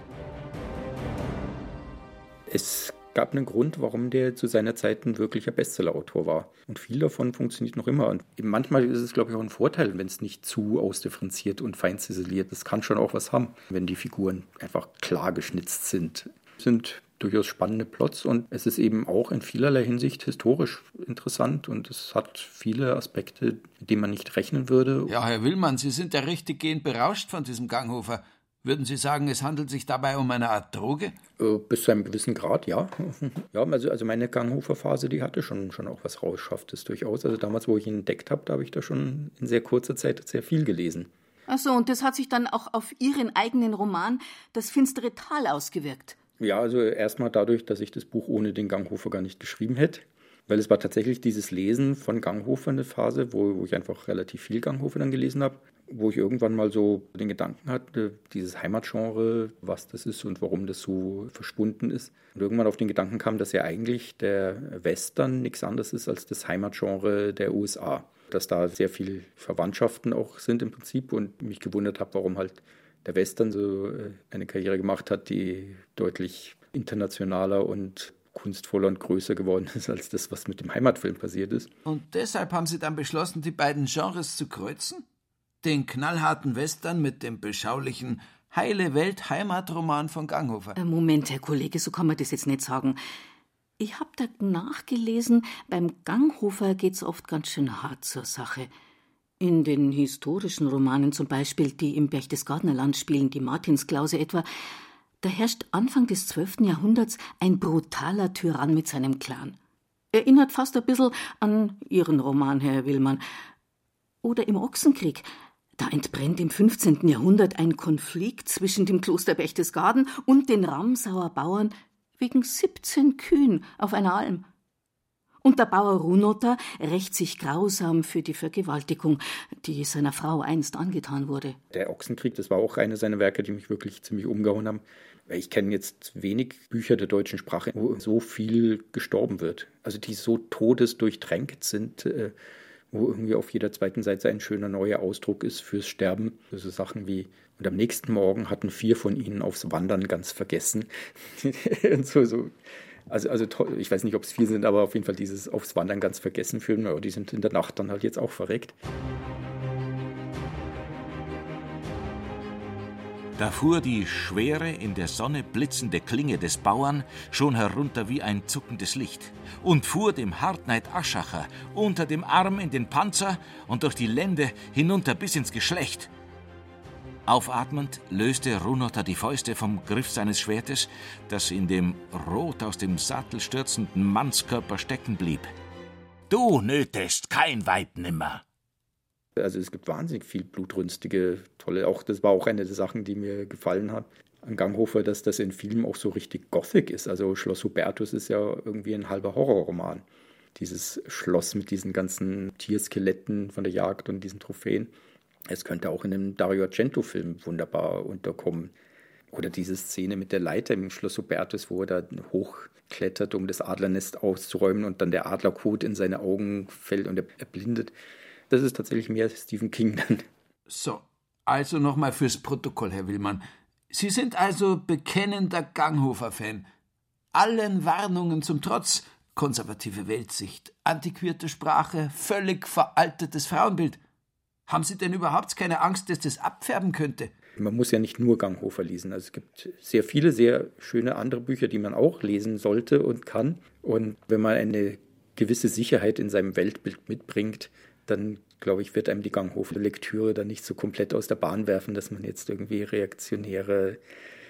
Speaker 4: Es gab einen Grund, warum der zu seiner Zeit ein wirklicher Bestsellerautor war. Und viel davon funktioniert noch immer. Und manchmal ist es, glaube ich, auch ein Vorteil, wenn es nicht zu ausdifferenziert und fein ziseliert. Das kann schon auch was haben, wenn die Figuren einfach klar geschnitzt sind. Sind durchaus spannende Plots und es ist eben auch in vielerlei Hinsicht historisch interessant und es hat viele Aspekte, mit denen man nicht rechnen würde.
Speaker 7: Ja, Herr Willmann, Sie sind ja richtig gehend berauscht von diesem Ganghofer. Würden Sie sagen, es handelt sich dabei um eine Art Droge?
Speaker 4: Äh, bis zu einem gewissen Grad, ja. ja, also, also meine Ganghofer-Phase, die hatte schon, schon auch was Rauschhaftes durchaus. Also damals, wo ich ihn entdeckt habe, da habe ich da schon in sehr kurzer Zeit sehr viel gelesen.
Speaker 8: Ach so, und das hat sich dann auch auf Ihren eigenen Roman Das finstere Tal ausgewirkt.
Speaker 4: Ja, also erstmal dadurch, dass ich das Buch ohne den Ganghofer gar nicht geschrieben hätte. Weil es war tatsächlich dieses Lesen von Ganghofer eine Phase, wo, wo ich einfach relativ viel Ganghofer dann gelesen habe, wo ich irgendwann mal so den Gedanken hatte, dieses Heimatgenre, was das ist und warum das so verschwunden ist. Und irgendwann auf den Gedanken kam, dass ja eigentlich der Western nichts anderes ist als das Heimatgenre der USA. Dass da sehr viel Verwandtschaften auch sind im Prinzip und mich gewundert habe, warum halt der Western so äh, eine Karriere gemacht hat, die deutlich internationaler und kunstvoller und größer geworden ist als das, was mit dem Heimatfilm passiert ist.
Speaker 7: Und deshalb haben Sie dann beschlossen, die beiden Genres zu kreuzen? Den knallharten Western mit dem beschaulichen Heile Welt Heimatroman von Ganghofer.
Speaker 8: Äh, Moment, Herr Kollege, so kann man das jetzt nicht sagen. Ich habe da nachgelesen, beim Ganghofer geht's oft ganz schön hart zur Sache. In den historischen Romanen zum Beispiel, die im Berchtesgadener Land spielen, die Martinsklause etwa, da herrscht Anfang des 12. Jahrhunderts ein brutaler Tyrann mit seinem Clan. Erinnert fast ein bisschen an Ihren Roman, Herr Willmann. Oder im Ochsenkrieg. Da entbrennt im 15. Jahrhundert ein Konflikt zwischen dem Kloster Berchtesgaden und den Ramsauer Bauern wegen 17 Kühen auf einer Alm. Und der Bauer Runotter rächt sich grausam für die Vergewaltigung, die seiner Frau einst angetan wurde.
Speaker 4: Der Ochsenkrieg, das war auch eine seiner Werke, die mich wirklich ziemlich umgehauen haben. Ich kenne jetzt wenig Bücher der deutschen Sprache, wo so viel gestorben wird. Also die so todesdurchtränkt sind, äh, wo irgendwie auf jeder zweiten Seite ein schöner neuer Ausdruck ist fürs Sterben. So also Sachen wie, und am nächsten Morgen hatten vier von ihnen aufs Wandern ganz vergessen. so, so also, also ich weiß nicht, ob es viel sind, aber auf jeden Fall dieses aufs Wandern ganz vergessen fühlen. Ja, die sind in der Nacht dann halt jetzt auch verreckt.
Speaker 13: Da fuhr die schwere, in der Sonne blitzende Klinge des Bauern schon herunter wie ein zuckendes Licht und fuhr dem Hartneid Aschacher unter dem Arm in den Panzer und durch die Lände hinunter bis ins Geschlecht. Aufatmend löste Runotter die Fäuste vom Griff seines Schwertes, das in dem rot aus dem Sattel stürzenden Mannskörper stecken blieb. Du nötest kein Weib nimmer.
Speaker 4: Also es gibt wahnsinnig viel blutrünstige, tolle, auch das war auch eine der Sachen, die mir gefallen hat an Ganghofer, dass das in Filmen auch so richtig Gothic ist. Also Schloss Hubertus ist ja irgendwie ein halber Horrorroman. Dieses Schloss mit diesen ganzen Tierskeletten von der Jagd und diesen Trophäen. Es könnte auch in einem Dario Argento-Film wunderbar unterkommen. Oder diese Szene mit der Leiter im Schloss Hubertus, wo er da hochklettert, um das Adlernest auszuräumen und dann der Adlerkot in seine Augen fällt und er erblindet. Das ist tatsächlich mehr Stephen King dann.
Speaker 7: So, also nochmal fürs Protokoll, Herr Willmann. Sie sind also bekennender Ganghofer-Fan. Allen Warnungen zum Trotz, konservative Weltsicht, antiquierte Sprache, völlig veraltetes Frauenbild. Haben Sie denn überhaupt keine Angst, dass das abfärben könnte?
Speaker 4: Man muss ja nicht nur Ganghofer lesen. Also es gibt sehr viele, sehr schöne andere Bücher, die man auch lesen sollte und kann. Und wenn man eine gewisse Sicherheit in seinem Weltbild mitbringt, dann glaube ich, wird einem die Ganghofer-Lektüre dann nicht so komplett aus der Bahn werfen, dass man jetzt irgendwie reaktionäre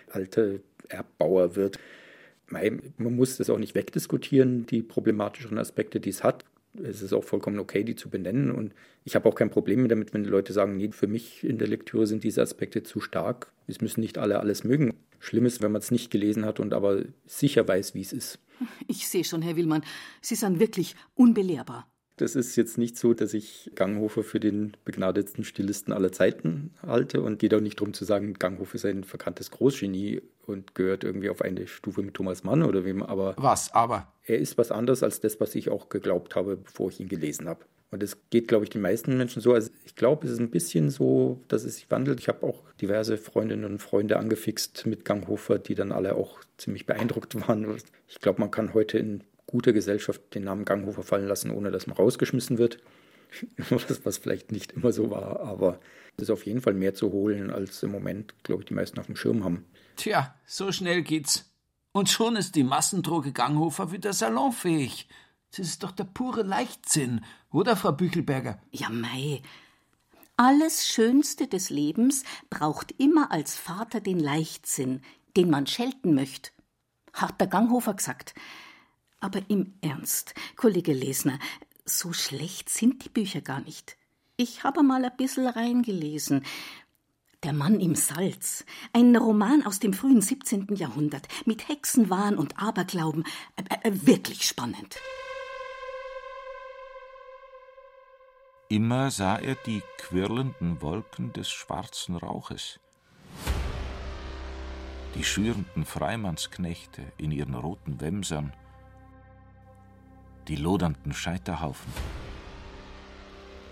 Speaker 4: alte Erbbauer wird. Man muss das auch nicht wegdiskutieren, die problematischen Aspekte, die es hat. Es ist auch vollkommen okay, die zu benennen. Und ich habe auch kein Problem damit, wenn die Leute sagen, nee, für mich in der Lektüre sind diese Aspekte zu stark. Es müssen nicht alle alles mögen. Schlimm ist, wenn man es nicht gelesen hat und aber sicher weiß, wie es ist.
Speaker 8: Ich sehe schon, Herr Willmann, Sie sind wirklich unbelehrbar.
Speaker 4: Das ist jetzt nicht so, dass ich Ganghofer für den begnadetsten Stilisten aller Zeiten halte und geht auch nicht darum zu sagen, Ganghofer ist ein verkanntes Großgenie und gehört irgendwie auf eine Stufe mit Thomas Mann oder wem, aber.
Speaker 7: Was, aber?
Speaker 4: Er ist was anderes als das, was ich auch geglaubt habe, bevor ich ihn gelesen habe. Und das geht, glaube ich, den meisten Menschen so. Also ich glaube, es ist ein bisschen so, dass es sich wandelt. Ich habe auch diverse Freundinnen und Freunde angefixt mit Ganghofer, die dann alle auch ziemlich beeindruckt waren. Ich glaube, man kann heute in guter Gesellschaft den Namen Ganghofer fallen lassen, ohne dass man rausgeschmissen wird. was, was vielleicht nicht immer so war, aber es ist auf jeden Fall mehr zu holen, als im Moment, glaube ich, die meisten auf dem Schirm haben.
Speaker 7: Tja, so schnell geht's. Und schon ist die Massendroge Ganghofer wieder salonfähig. Das ist doch der pure Leichtsinn, oder, Frau Büchelberger?
Speaker 8: Ja, mei. Alles Schönste des Lebens braucht immer als Vater den Leichtsinn, den man schelten möchte. Hat der Ganghofer gesagt. Aber im Ernst, Kollege Lesner, so schlecht sind die Bücher gar nicht. Ich habe mal ein bisschen reingelesen. Der Mann im Salz, ein Roman aus dem frühen 17. Jahrhundert mit Hexenwahn und Aberglauben, äh, äh, wirklich spannend.
Speaker 13: Immer sah er die quirlenden Wolken des schwarzen Rauches, die schürenden Freimannsknechte in ihren roten Wämsern, die lodernden Scheiterhaufen.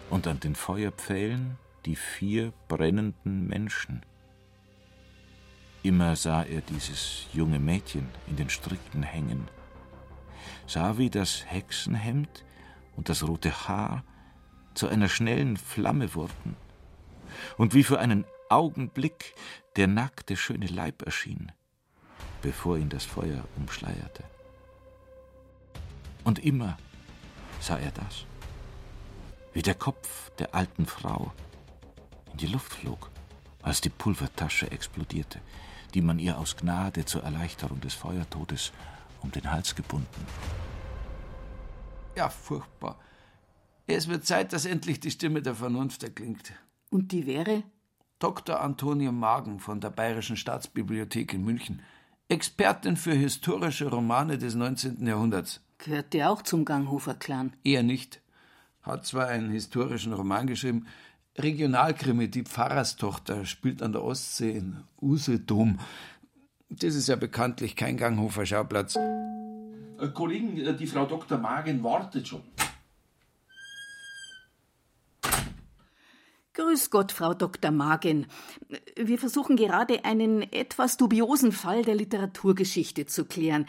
Speaker 13: Und an den Feuerpfählen die vier brennenden Menschen. Immer sah er dieses junge Mädchen in den Stricken hängen, sah, wie das Hexenhemd und das rote Haar zu einer schnellen Flamme wurden und wie für einen Augenblick der nackte schöne Leib erschien, bevor ihn das Feuer umschleierte. Und immer sah er das, wie der Kopf der alten Frau in die Luft flog, als die Pulvertasche explodierte, die man ihr aus Gnade zur Erleichterung des Feuertodes um den Hals gebunden.
Speaker 7: Ja, furchtbar. Es wird Zeit, dass endlich die Stimme der Vernunft erklingt.
Speaker 8: Und die wäre?
Speaker 7: Dr. Antonia Magen von der Bayerischen Staatsbibliothek in München. Expertin für historische Romane des 19. Jahrhunderts.
Speaker 8: Gehört der auch zum Ganghofer-Clan?
Speaker 7: Eher nicht. Hat zwar einen historischen Roman geschrieben, Regionalkrimi, die Pfarrerstochter, spielt an der Ostsee in Usedom. Das ist ja bekanntlich kein Ganghofer-Schauplatz.
Speaker 11: Äh, Kollegen, äh, die Frau Dr. Magen wartet schon.
Speaker 8: Grüß Gott, Frau Dr. Magen. Wir versuchen gerade einen etwas dubiosen Fall der Literaturgeschichte zu klären.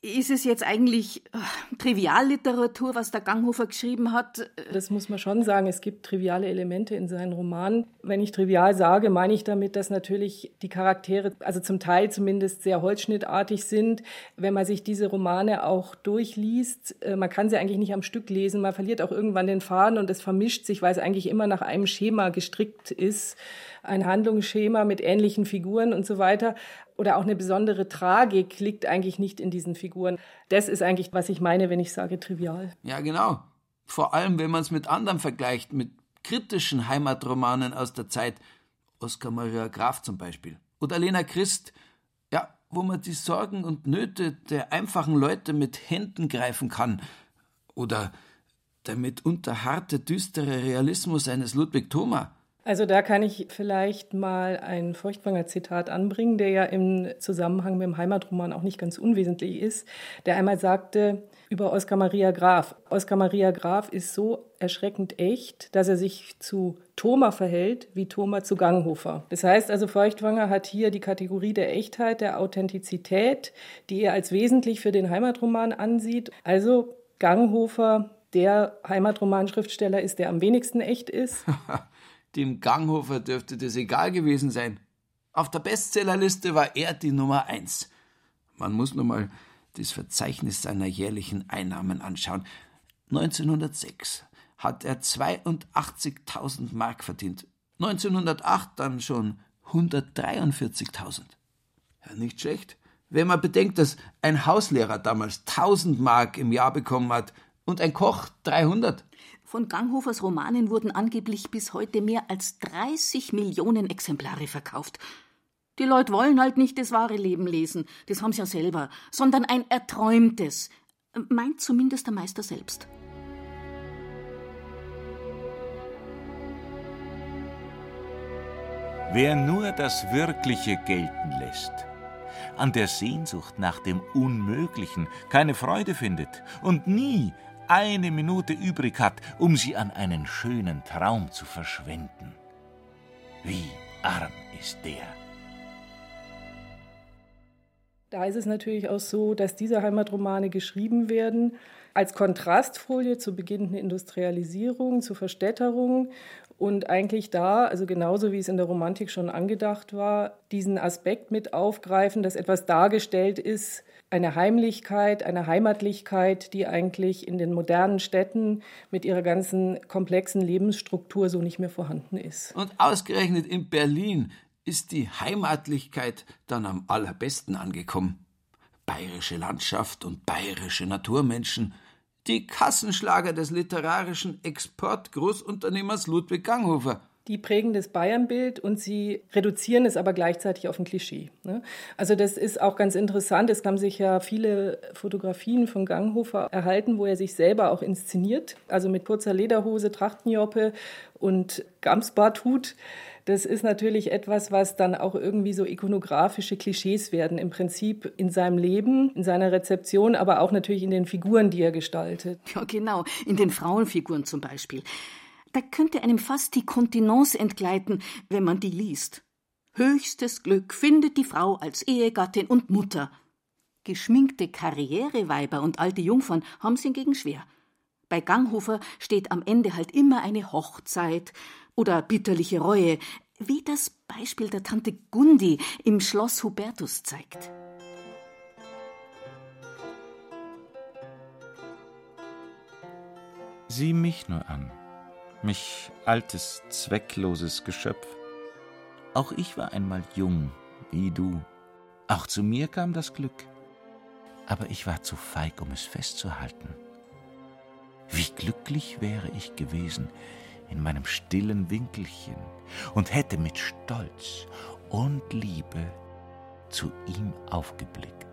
Speaker 8: Ist es jetzt eigentlich äh, Trivialliteratur, was der Ganghofer geschrieben hat?
Speaker 5: Das muss man schon sagen. Es gibt triviale Elemente in seinen Romanen. Wenn ich trivial sage, meine ich damit, dass natürlich die Charaktere, also zum Teil zumindest sehr holzschnittartig sind. Wenn man sich diese Romane auch durchliest, äh, man kann sie eigentlich nicht am Stück lesen. Man verliert auch irgendwann den Faden und es vermischt sich, weil es eigentlich immer nach einem Schema gestrickt ist ein Handlungsschema mit ähnlichen Figuren und so weiter. Oder auch eine besondere Tragik liegt eigentlich nicht in diesen Figuren. Das ist eigentlich, was ich meine, wenn ich sage trivial.
Speaker 7: Ja, genau. Vor allem, wenn man es mit anderen vergleicht, mit kritischen Heimatromanen aus der Zeit. Oskar Maria Graf zum Beispiel. Oder Lena Christ. Ja, wo man die Sorgen und Nöte der einfachen Leute mit Händen greifen kann. Oder der mitunter harte, düstere Realismus eines Ludwig Thoma.
Speaker 5: Also da kann ich vielleicht mal ein Feuchtwanger-Zitat anbringen, der ja im Zusammenhang mit dem Heimatroman auch nicht ganz unwesentlich ist, der einmal sagte über Oskar Maria Graf. Oskar Maria Graf ist so erschreckend echt, dass er sich zu Thoma verhält, wie Thoma zu Ganghofer. Das heißt also, Feuchtwanger hat hier die Kategorie der Echtheit, der Authentizität, die er als wesentlich für den Heimatroman ansieht. Also Ganghofer der Heimatromanschriftsteller ist, der am wenigsten echt ist.
Speaker 7: Dem Ganghofer dürfte das egal gewesen sein. Auf der Bestsellerliste war er die Nummer eins. Man muss nur mal das Verzeichnis seiner jährlichen Einnahmen anschauen. 1906 hat er 82.000 Mark verdient. 1908 dann schon 143.000. Ja, nicht schlecht. Wenn man bedenkt, dass ein Hauslehrer damals 1000 Mark im Jahr bekommen hat und ein Koch 300.
Speaker 8: Von Ganghofers Romanen wurden angeblich bis heute mehr als 30 Millionen Exemplare verkauft. Die Leute wollen halt nicht das wahre Leben lesen, das haben sie ja selber, sondern ein erträumtes, meint zumindest der Meister selbst.
Speaker 13: Wer nur das Wirkliche gelten lässt, an der Sehnsucht nach dem Unmöglichen keine Freude findet und nie eine Minute übrig hat, um sie an einen schönen Traum zu verschwenden. Wie arm ist der!
Speaker 5: Da ist es natürlich auch so, dass diese Heimatromane geschrieben werden als Kontrastfolie zur beginnenden Industrialisierung, zur Verstädterung und eigentlich da, also genauso wie es in der Romantik schon angedacht war, diesen Aspekt mit aufgreifen, dass etwas dargestellt ist, eine Heimlichkeit, eine Heimatlichkeit, die eigentlich in den modernen Städten mit ihrer ganzen komplexen Lebensstruktur so nicht mehr vorhanden ist.
Speaker 7: Und ausgerechnet in Berlin ist die Heimatlichkeit dann am allerbesten angekommen. Bayerische Landschaft und bayerische Naturmenschen, die Kassenschlager des literarischen Exportgroßunternehmers Ludwig Ganghofer.
Speaker 5: Die prägen das Bayernbild und sie reduzieren es aber gleichzeitig auf ein Klischee. Ne? Also das ist auch ganz interessant. Es haben sich ja viele Fotografien von Ganghofer erhalten, wo er sich selber auch inszeniert. Also mit kurzer Lederhose, Trachtenjoppe und Gamsbarthut. Das ist natürlich etwas, was dann auch irgendwie so ikonografische Klischees werden, im Prinzip in seinem Leben, in seiner Rezeption, aber auch natürlich in den Figuren, die er gestaltet.
Speaker 8: Ja, genau, in den Frauenfiguren zum Beispiel. Da könnte einem fast die Kontinence entgleiten, wenn man die liest. Höchstes Glück findet die Frau als Ehegattin und Mutter. Geschminkte Karriereweiber und alte Jungfern haben es hingegen schwer. Bei Ganghofer steht am Ende halt immer eine Hochzeit oder bitterliche Reue, wie das Beispiel der Tante Gundi im Schloss Hubertus zeigt.
Speaker 13: Sieh mich nur an, mich altes, zweckloses Geschöpf. Auch ich war einmal jung, wie du. Auch zu mir kam das Glück. Aber ich war zu feig, um es festzuhalten. Wie glücklich wäre ich gewesen, in meinem stillen Winkelchen und hätte mit Stolz und Liebe zu ihm aufgeblickt.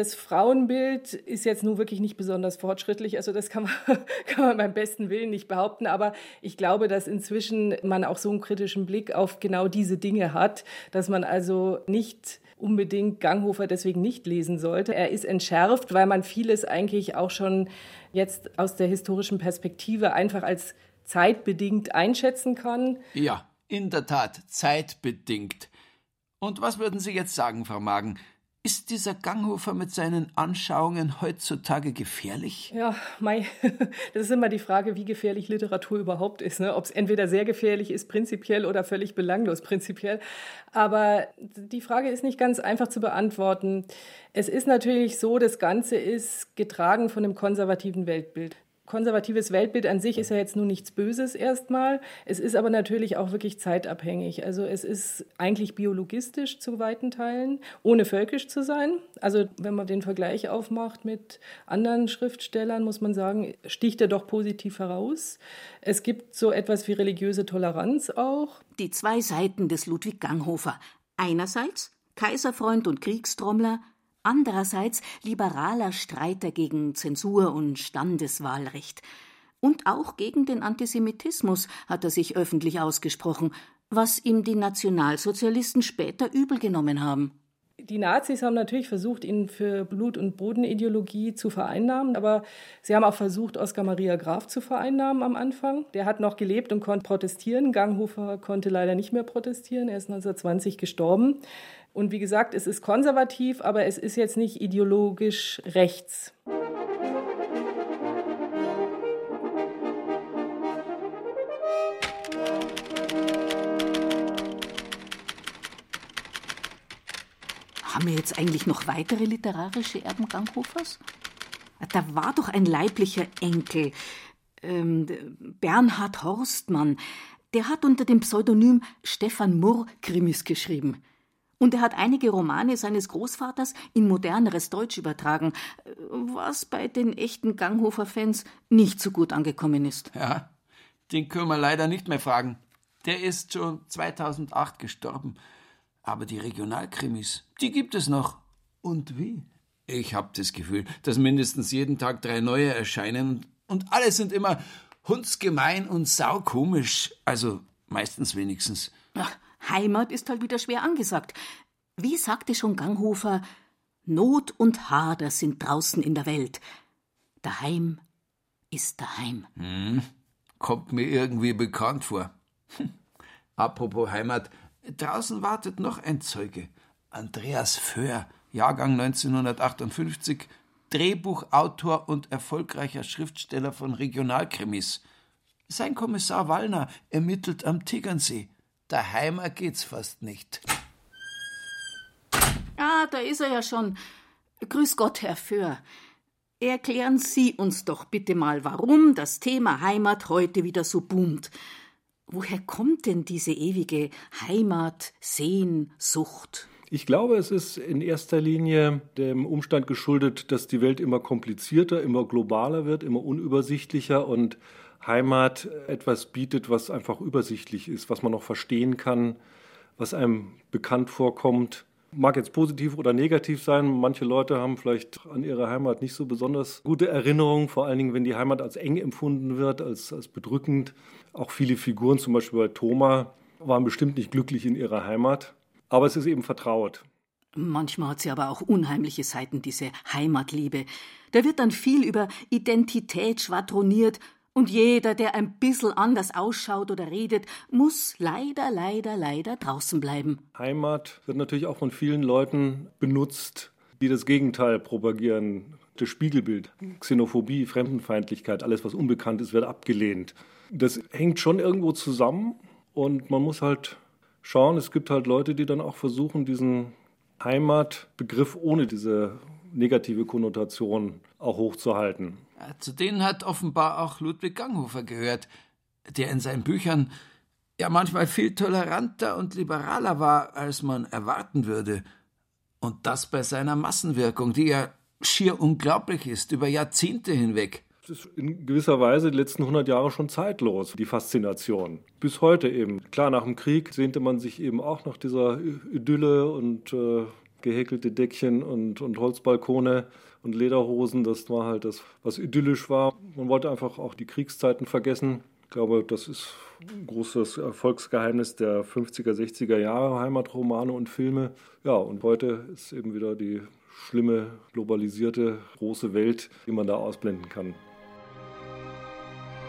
Speaker 5: Das Frauenbild ist jetzt nun wirklich nicht besonders fortschrittlich, also das kann man, kann man beim besten Willen nicht behaupten, aber ich glaube, dass inzwischen man auch so einen kritischen Blick auf genau diese Dinge hat, dass man also nicht unbedingt Ganghofer deswegen nicht lesen sollte. Er ist entschärft, weil man vieles eigentlich auch schon jetzt aus der historischen Perspektive einfach als zeitbedingt einschätzen kann.
Speaker 7: Ja, in der Tat, zeitbedingt. Und was würden Sie jetzt sagen, Frau Magen? Ist dieser Ganghofer mit seinen Anschauungen heutzutage gefährlich?
Speaker 5: Ja, mei, das ist immer die Frage, wie gefährlich Literatur überhaupt ist. Ne? Ob es entweder sehr gefährlich ist, prinzipiell, oder völlig belanglos, prinzipiell. Aber die Frage ist nicht ganz einfach zu beantworten. Es ist natürlich so, das Ganze ist getragen von einem konservativen Weltbild konservatives Weltbild an sich ist ja jetzt nun nichts Böses erstmal. Es ist aber natürlich auch wirklich zeitabhängig. Also es ist eigentlich biologistisch zu weiten Teilen, ohne völkisch zu sein. Also wenn man den Vergleich aufmacht mit anderen Schriftstellern, muss man sagen, sticht er doch positiv heraus. Es gibt so etwas wie religiöse Toleranz auch.
Speaker 8: Die zwei Seiten des Ludwig Ganghofer. Einerseits Kaiserfreund und Kriegstrommler, andererseits liberaler Streiter gegen Zensur und Standeswahlrecht. Und auch gegen den Antisemitismus hat er sich öffentlich ausgesprochen, was ihm die Nationalsozialisten später übel genommen haben.
Speaker 5: Die Nazis haben natürlich versucht, ihn für Blut- und Bodenideologie zu vereinnahmen, aber sie haben auch versucht, Oskar Maria Graf zu vereinnahmen am Anfang. Der hat noch gelebt und konnte protestieren. Ganghofer konnte leider nicht mehr protestieren. Er ist 1920 gestorben. Und wie gesagt, es ist konservativ, aber es ist jetzt nicht ideologisch rechts.
Speaker 8: Haben wir jetzt eigentlich noch weitere literarische Erben Ganghofers? Da war doch ein leiblicher Enkel, ähm, Bernhard Horstmann. Der hat unter dem Pseudonym Stefan Murr Krimis geschrieben. Und er hat einige Romane seines Großvaters in moderneres Deutsch übertragen, was bei den echten Ganghofer-Fans nicht so gut angekommen ist.
Speaker 7: Ja, den können wir leider nicht mehr fragen. Der ist schon 2008 gestorben. Aber die Regionalkrimis, die gibt es noch. Und wie? Ich habe das Gefühl, dass mindestens jeden Tag drei neue erscheinen und alle sind immer hundsgemein und saukomisch. Also meistens wenigstens.
Speaker 8: Ach, Heimat ist halt wieder schwer angesagt. Wie sagte schon Ganghofer, Not und Hader sind draußen in der Welt. Daheim ist daheim.
Speaker 7: Hm, kommt mir irgendwie bekannt vor. Apropos Heimat, draußen wartet noch ein Zeuge. Andreas Föhr, Jahrgang 1958, Drehbuchautor und erfolgreicher Schriftsteller von Regionalkrimis. Sein Kommissar Wallner ermittelt am Tegernsee. Daheimer geht's fast nicht.
Speaker 8: Ah, da ist er ja schon. Grüß Gott, Herr Föhr. Erklären Sie uns doch bitte mal, warum das Thema Heimat heute wieder so boomt. Woher kommt denn diese ewige Heimat, Sehnsucht?
Speaker 2: Ich glaube, es ist in erster Linie dem Umstand geschuldet, dass die Welt immer komplizierter, immer globaler wird, immer unübersichtlicher und Heimat etwas bietet, was einfach übersichtlich ist, was man noch verstehen kann, was einem bekannt vorkommt. Mag jetzt positiv oder negativ sein. Manche Leute haben vielleicht an ihre Heimat nicht so besonders gute Erinnerungen, vor allen Dingen, wenn die Heimat als eng empfunden wird, als, als bedrückend. Auch viele Figuren, zum Beispiel bei Thoma, waren bestimmt nicht glücklich in ihrer Heimat. Aber es ist eben vertraut.
Speaker 8: Manchmal hat sie aber auch unheimliche Seiten, diese Heimatliebe. Da wird dann viel über Identität schwadroniert und jeder, der ein bisschen anders ausschaut oder redet, muss leider, leider, leider draußen bleiben.
Speaker 2: Heimat wird natürlich auch von vielen Leuten benutzt, die das Gegenteil propagieren. Das Spiegelbild, Xenophobie, Fremdenfeindlichkeit, alles, was unbekannt ist, wird abgelehnt. Das hängt schon irgendwo zusammen und man muss halt schauen. Es gibt halt Leute, die dann auch versuchen, diesen Heimatbegriff ohne diese negative Konnotation auch hochzuhalten.
Speaker 7: Zu denen hat offenbar auch Ludwig Ganghofer gehört, der in seinen Büchern ja manchmal viel toleranter und liberaler war, als man erwarten würde. Und das bei seiner Massenwirkung, die ja schier unglaublich ist, über Jahrzehnte hinweg
Speaker 2: ist in gewisser Weise die letzten 100 Jahre schon zeitlos, die Faszination. Bis heute eben. Klar, nach dem Krieg sehnte man sich eben auch nach dieser Idylle und äh, gehäkelte Deckchen und, und Holzbalkone und Lederhosen. Das war halt das, was idyllisch war. Man wollte einfach auch die Kriegszeiten vergessen. Ich glaube, das ist ein großes Erfolgsgeheimnis der 50er, 60er Jahre, Heimatromane und Filme. Ja, und heute ist eben wieder die schlimme, globalisierte, große Welt, die man da ausblenden kann.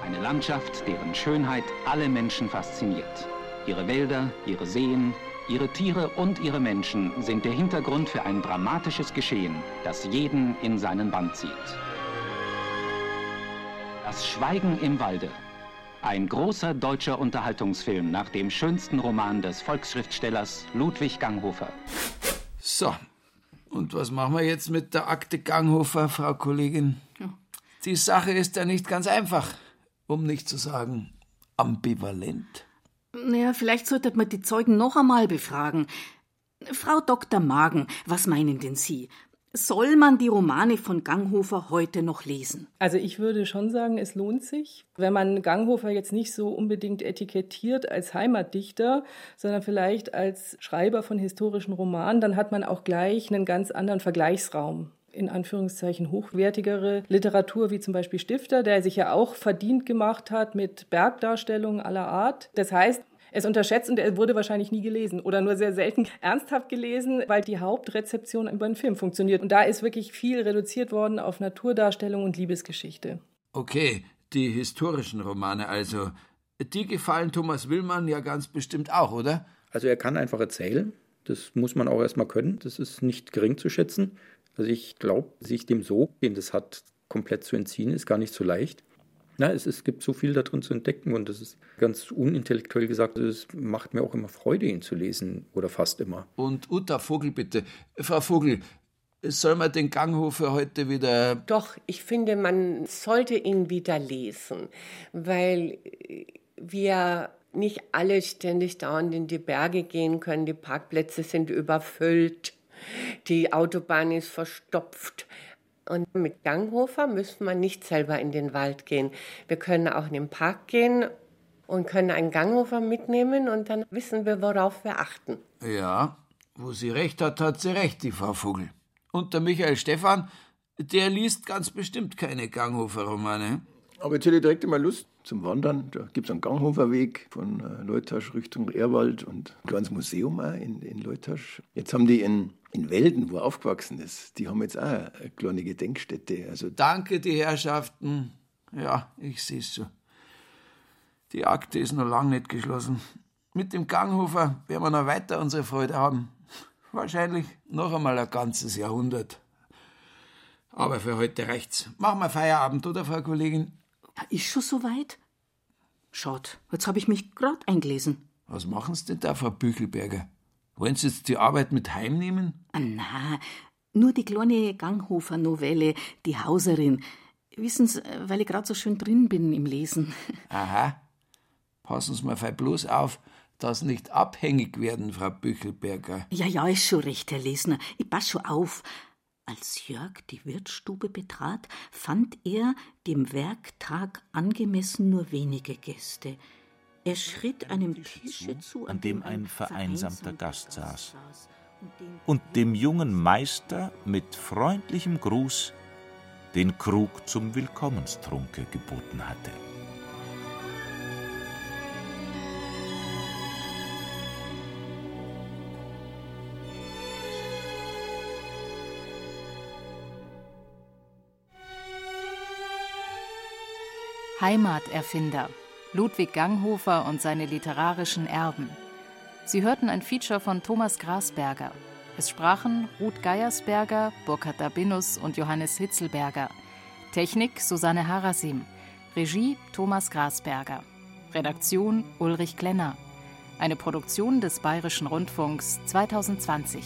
Speaker 14: Eine Landschaft, deren Schönheit alle Menschen fasziniert. Ihre Wälder, ihre Seen, ihre Tiere und ihre Menschen sind der Hintergrund für ein dramatisches Geschehen, das jeden in seinen Band zieht. Das Schweigen im Walde. Ein großer deutscher Unterhaltungsfilm nach dem schönsten Roman des Volksschriftstellers Ludwig Ganghofer.
Speaker 7: So, und was machen wir jetzt mit der Akte Ganghofer, Frau Kollegin? Ja. Die Sache ist ja nicht ganz einfach um nicht zu sagen ambivalent?
Speaker 8: Naja, vielleicht sollte man die Zeugen noch einmal befragen. Frau Dr. Magen, was meinen denn Sie? Soll man die Romane von Ganghofer heute noch lesen?
Speaker 5: Also ich würde schon sagen, es lohnt sich. Wenn man Ganghofer jetzt nicht so unbedingt etikettiert als Heimatdichter, sondern vielleicht als Schreiber von historischen Romanen, dann hat man auch gleich einen ganz anderen Vergleichsraum in Anführungszeichen hochwertigere Literatur, wie zum Beispiel Stifter, der sich ja auch verdient gemacht hat mit Bergdarstellungen aller Art. Das heißt, es unterschätzt und er wurde wahrscheinlich nie gelesen oder nur sehr selten ernsthaft gelesen, weil die Hauptrezeption über einen Film funktioniert. Und da ist wirklich viel reduziert worden auf Naturdarstellung und Liebesgeschichte.
Speaker 7: Okay, die historischen Romane also. Die gefallen Thomas Willmann ja ganz bestimmt auch, oder?
Speaker 4: Also er kann einfach erzählen. Das muss man auch erstmal können. Das ist nicht gering zu schätzen. Also ich glaube, sich dem so, den das hat, komplett zu entziehen, ist gar nicht so leicht. Na, es, es gibt so viel darin zu entdecken und das ist ganz unintellektuell gesagt. Es macht mir auch immer Freude, ihn zu lesen oder fast immer.
Speaker 7: Und Uta Vogel, bitte. Frau Vogel, soll man den Ganghofer heute wieder.
Speaker 3: Doch, ich finde, man sollte ihn wieder lesen, weil wir nicht alle ständig dauernd in die Berge gehen können. Die Parkplätze sind überfüllt, die Autobahn ist verstopft. Und mit Ganghofer müssen wir nicht selber in den Wald gehen. Wir können auch in den Park gehen und können einen Ganghofer mitnehmen und dann wissen wir, worauf wir achten.
Speaker 7: Ja, wo sie recht hat, hat sie recht, die Frau Vogel. Und der Michael Stephan, der liest ganz bestimmt keine Ganghofer-Romane.
Speaker 12: Aber jetzt hätte ich direkt mal Lust zum Wandern. Da gibt es einen Ganghoferweg von äh, Leutasch Richtung Ehrwald und ein kleines Museum auch in, in Leutasch. Jetzt haben die in, in Welden, wo er aufgewachsen ist, die haben jetzt auch eine kleine Gedenkstätte. Also
Speaker 7: Danke, die Herrschaften. Ja, ich sehe es so. Die Akte ist noch lang nicht geschlossen. Mit dem Ganghofer werden wir noch weiter unsere Freude haben. Wahrscheinlich noch einmal ein ganzes Jahrhundert. Aber für heute reicht's. Machen wir Feierabend, oder, Frau Kollegin?
Speaker 8: Ist schon so weit? Schaut, jetzt habe ich mich grad eingelesen.
Speaker 7: Was machen Sie denn da, Frau Büchelberger? Wollen Sie jetzt die Arbeit mit heimnehmen?
Speaker 8: Ah, na, nur die kleine Ganghofer-Novelle, die Hauserin. Wissen Sie, weil ich gerade so schön drin bin im Lesen.
Speaker 7: Aha. Passen Sie mal fein bloß auf, dass Sie nicht abhängig werden, Frau Büchelberger.
Speaker 8: Ja, ja, ist schon recht, Herr Lesner. Ich pass schon auf. Als Jörg die Wirtsstube betrat, fand er dem Werktag angemessen nur wenige Gäste. Er schritt einem Tische zu,
Speaker 13: an dem ein vereinsamter Gast saß, und dem jungen Meister mit freundlichem Gruß den Krug zum Willkommenstrunke geboten hatte.
Speaker 6: Heimaterfinder. Ludwig Ganghofer und seine literarischen Erben. Sie hörten ein Feature von Thomas Grasberger. Es sprachen Ruth Geiersberger, Burkhard Dabinus und Johannes Hitzelberger. Technik Susanne Harasim. Regie Thomas Grasberger. Redaktion Ulrich Klenner. Eine Produktion des Bayerischen Rundfunks 2020.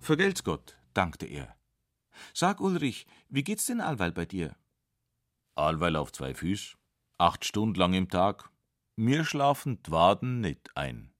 Speaker 13: Vergelt's Gott, dankte er. Sag, Ulrich, wie geht's denn allweil bei dir? Allweil auf zwei Füß, acht Stunden lang im Tag. Mir schlafen Dwaden nicht ein.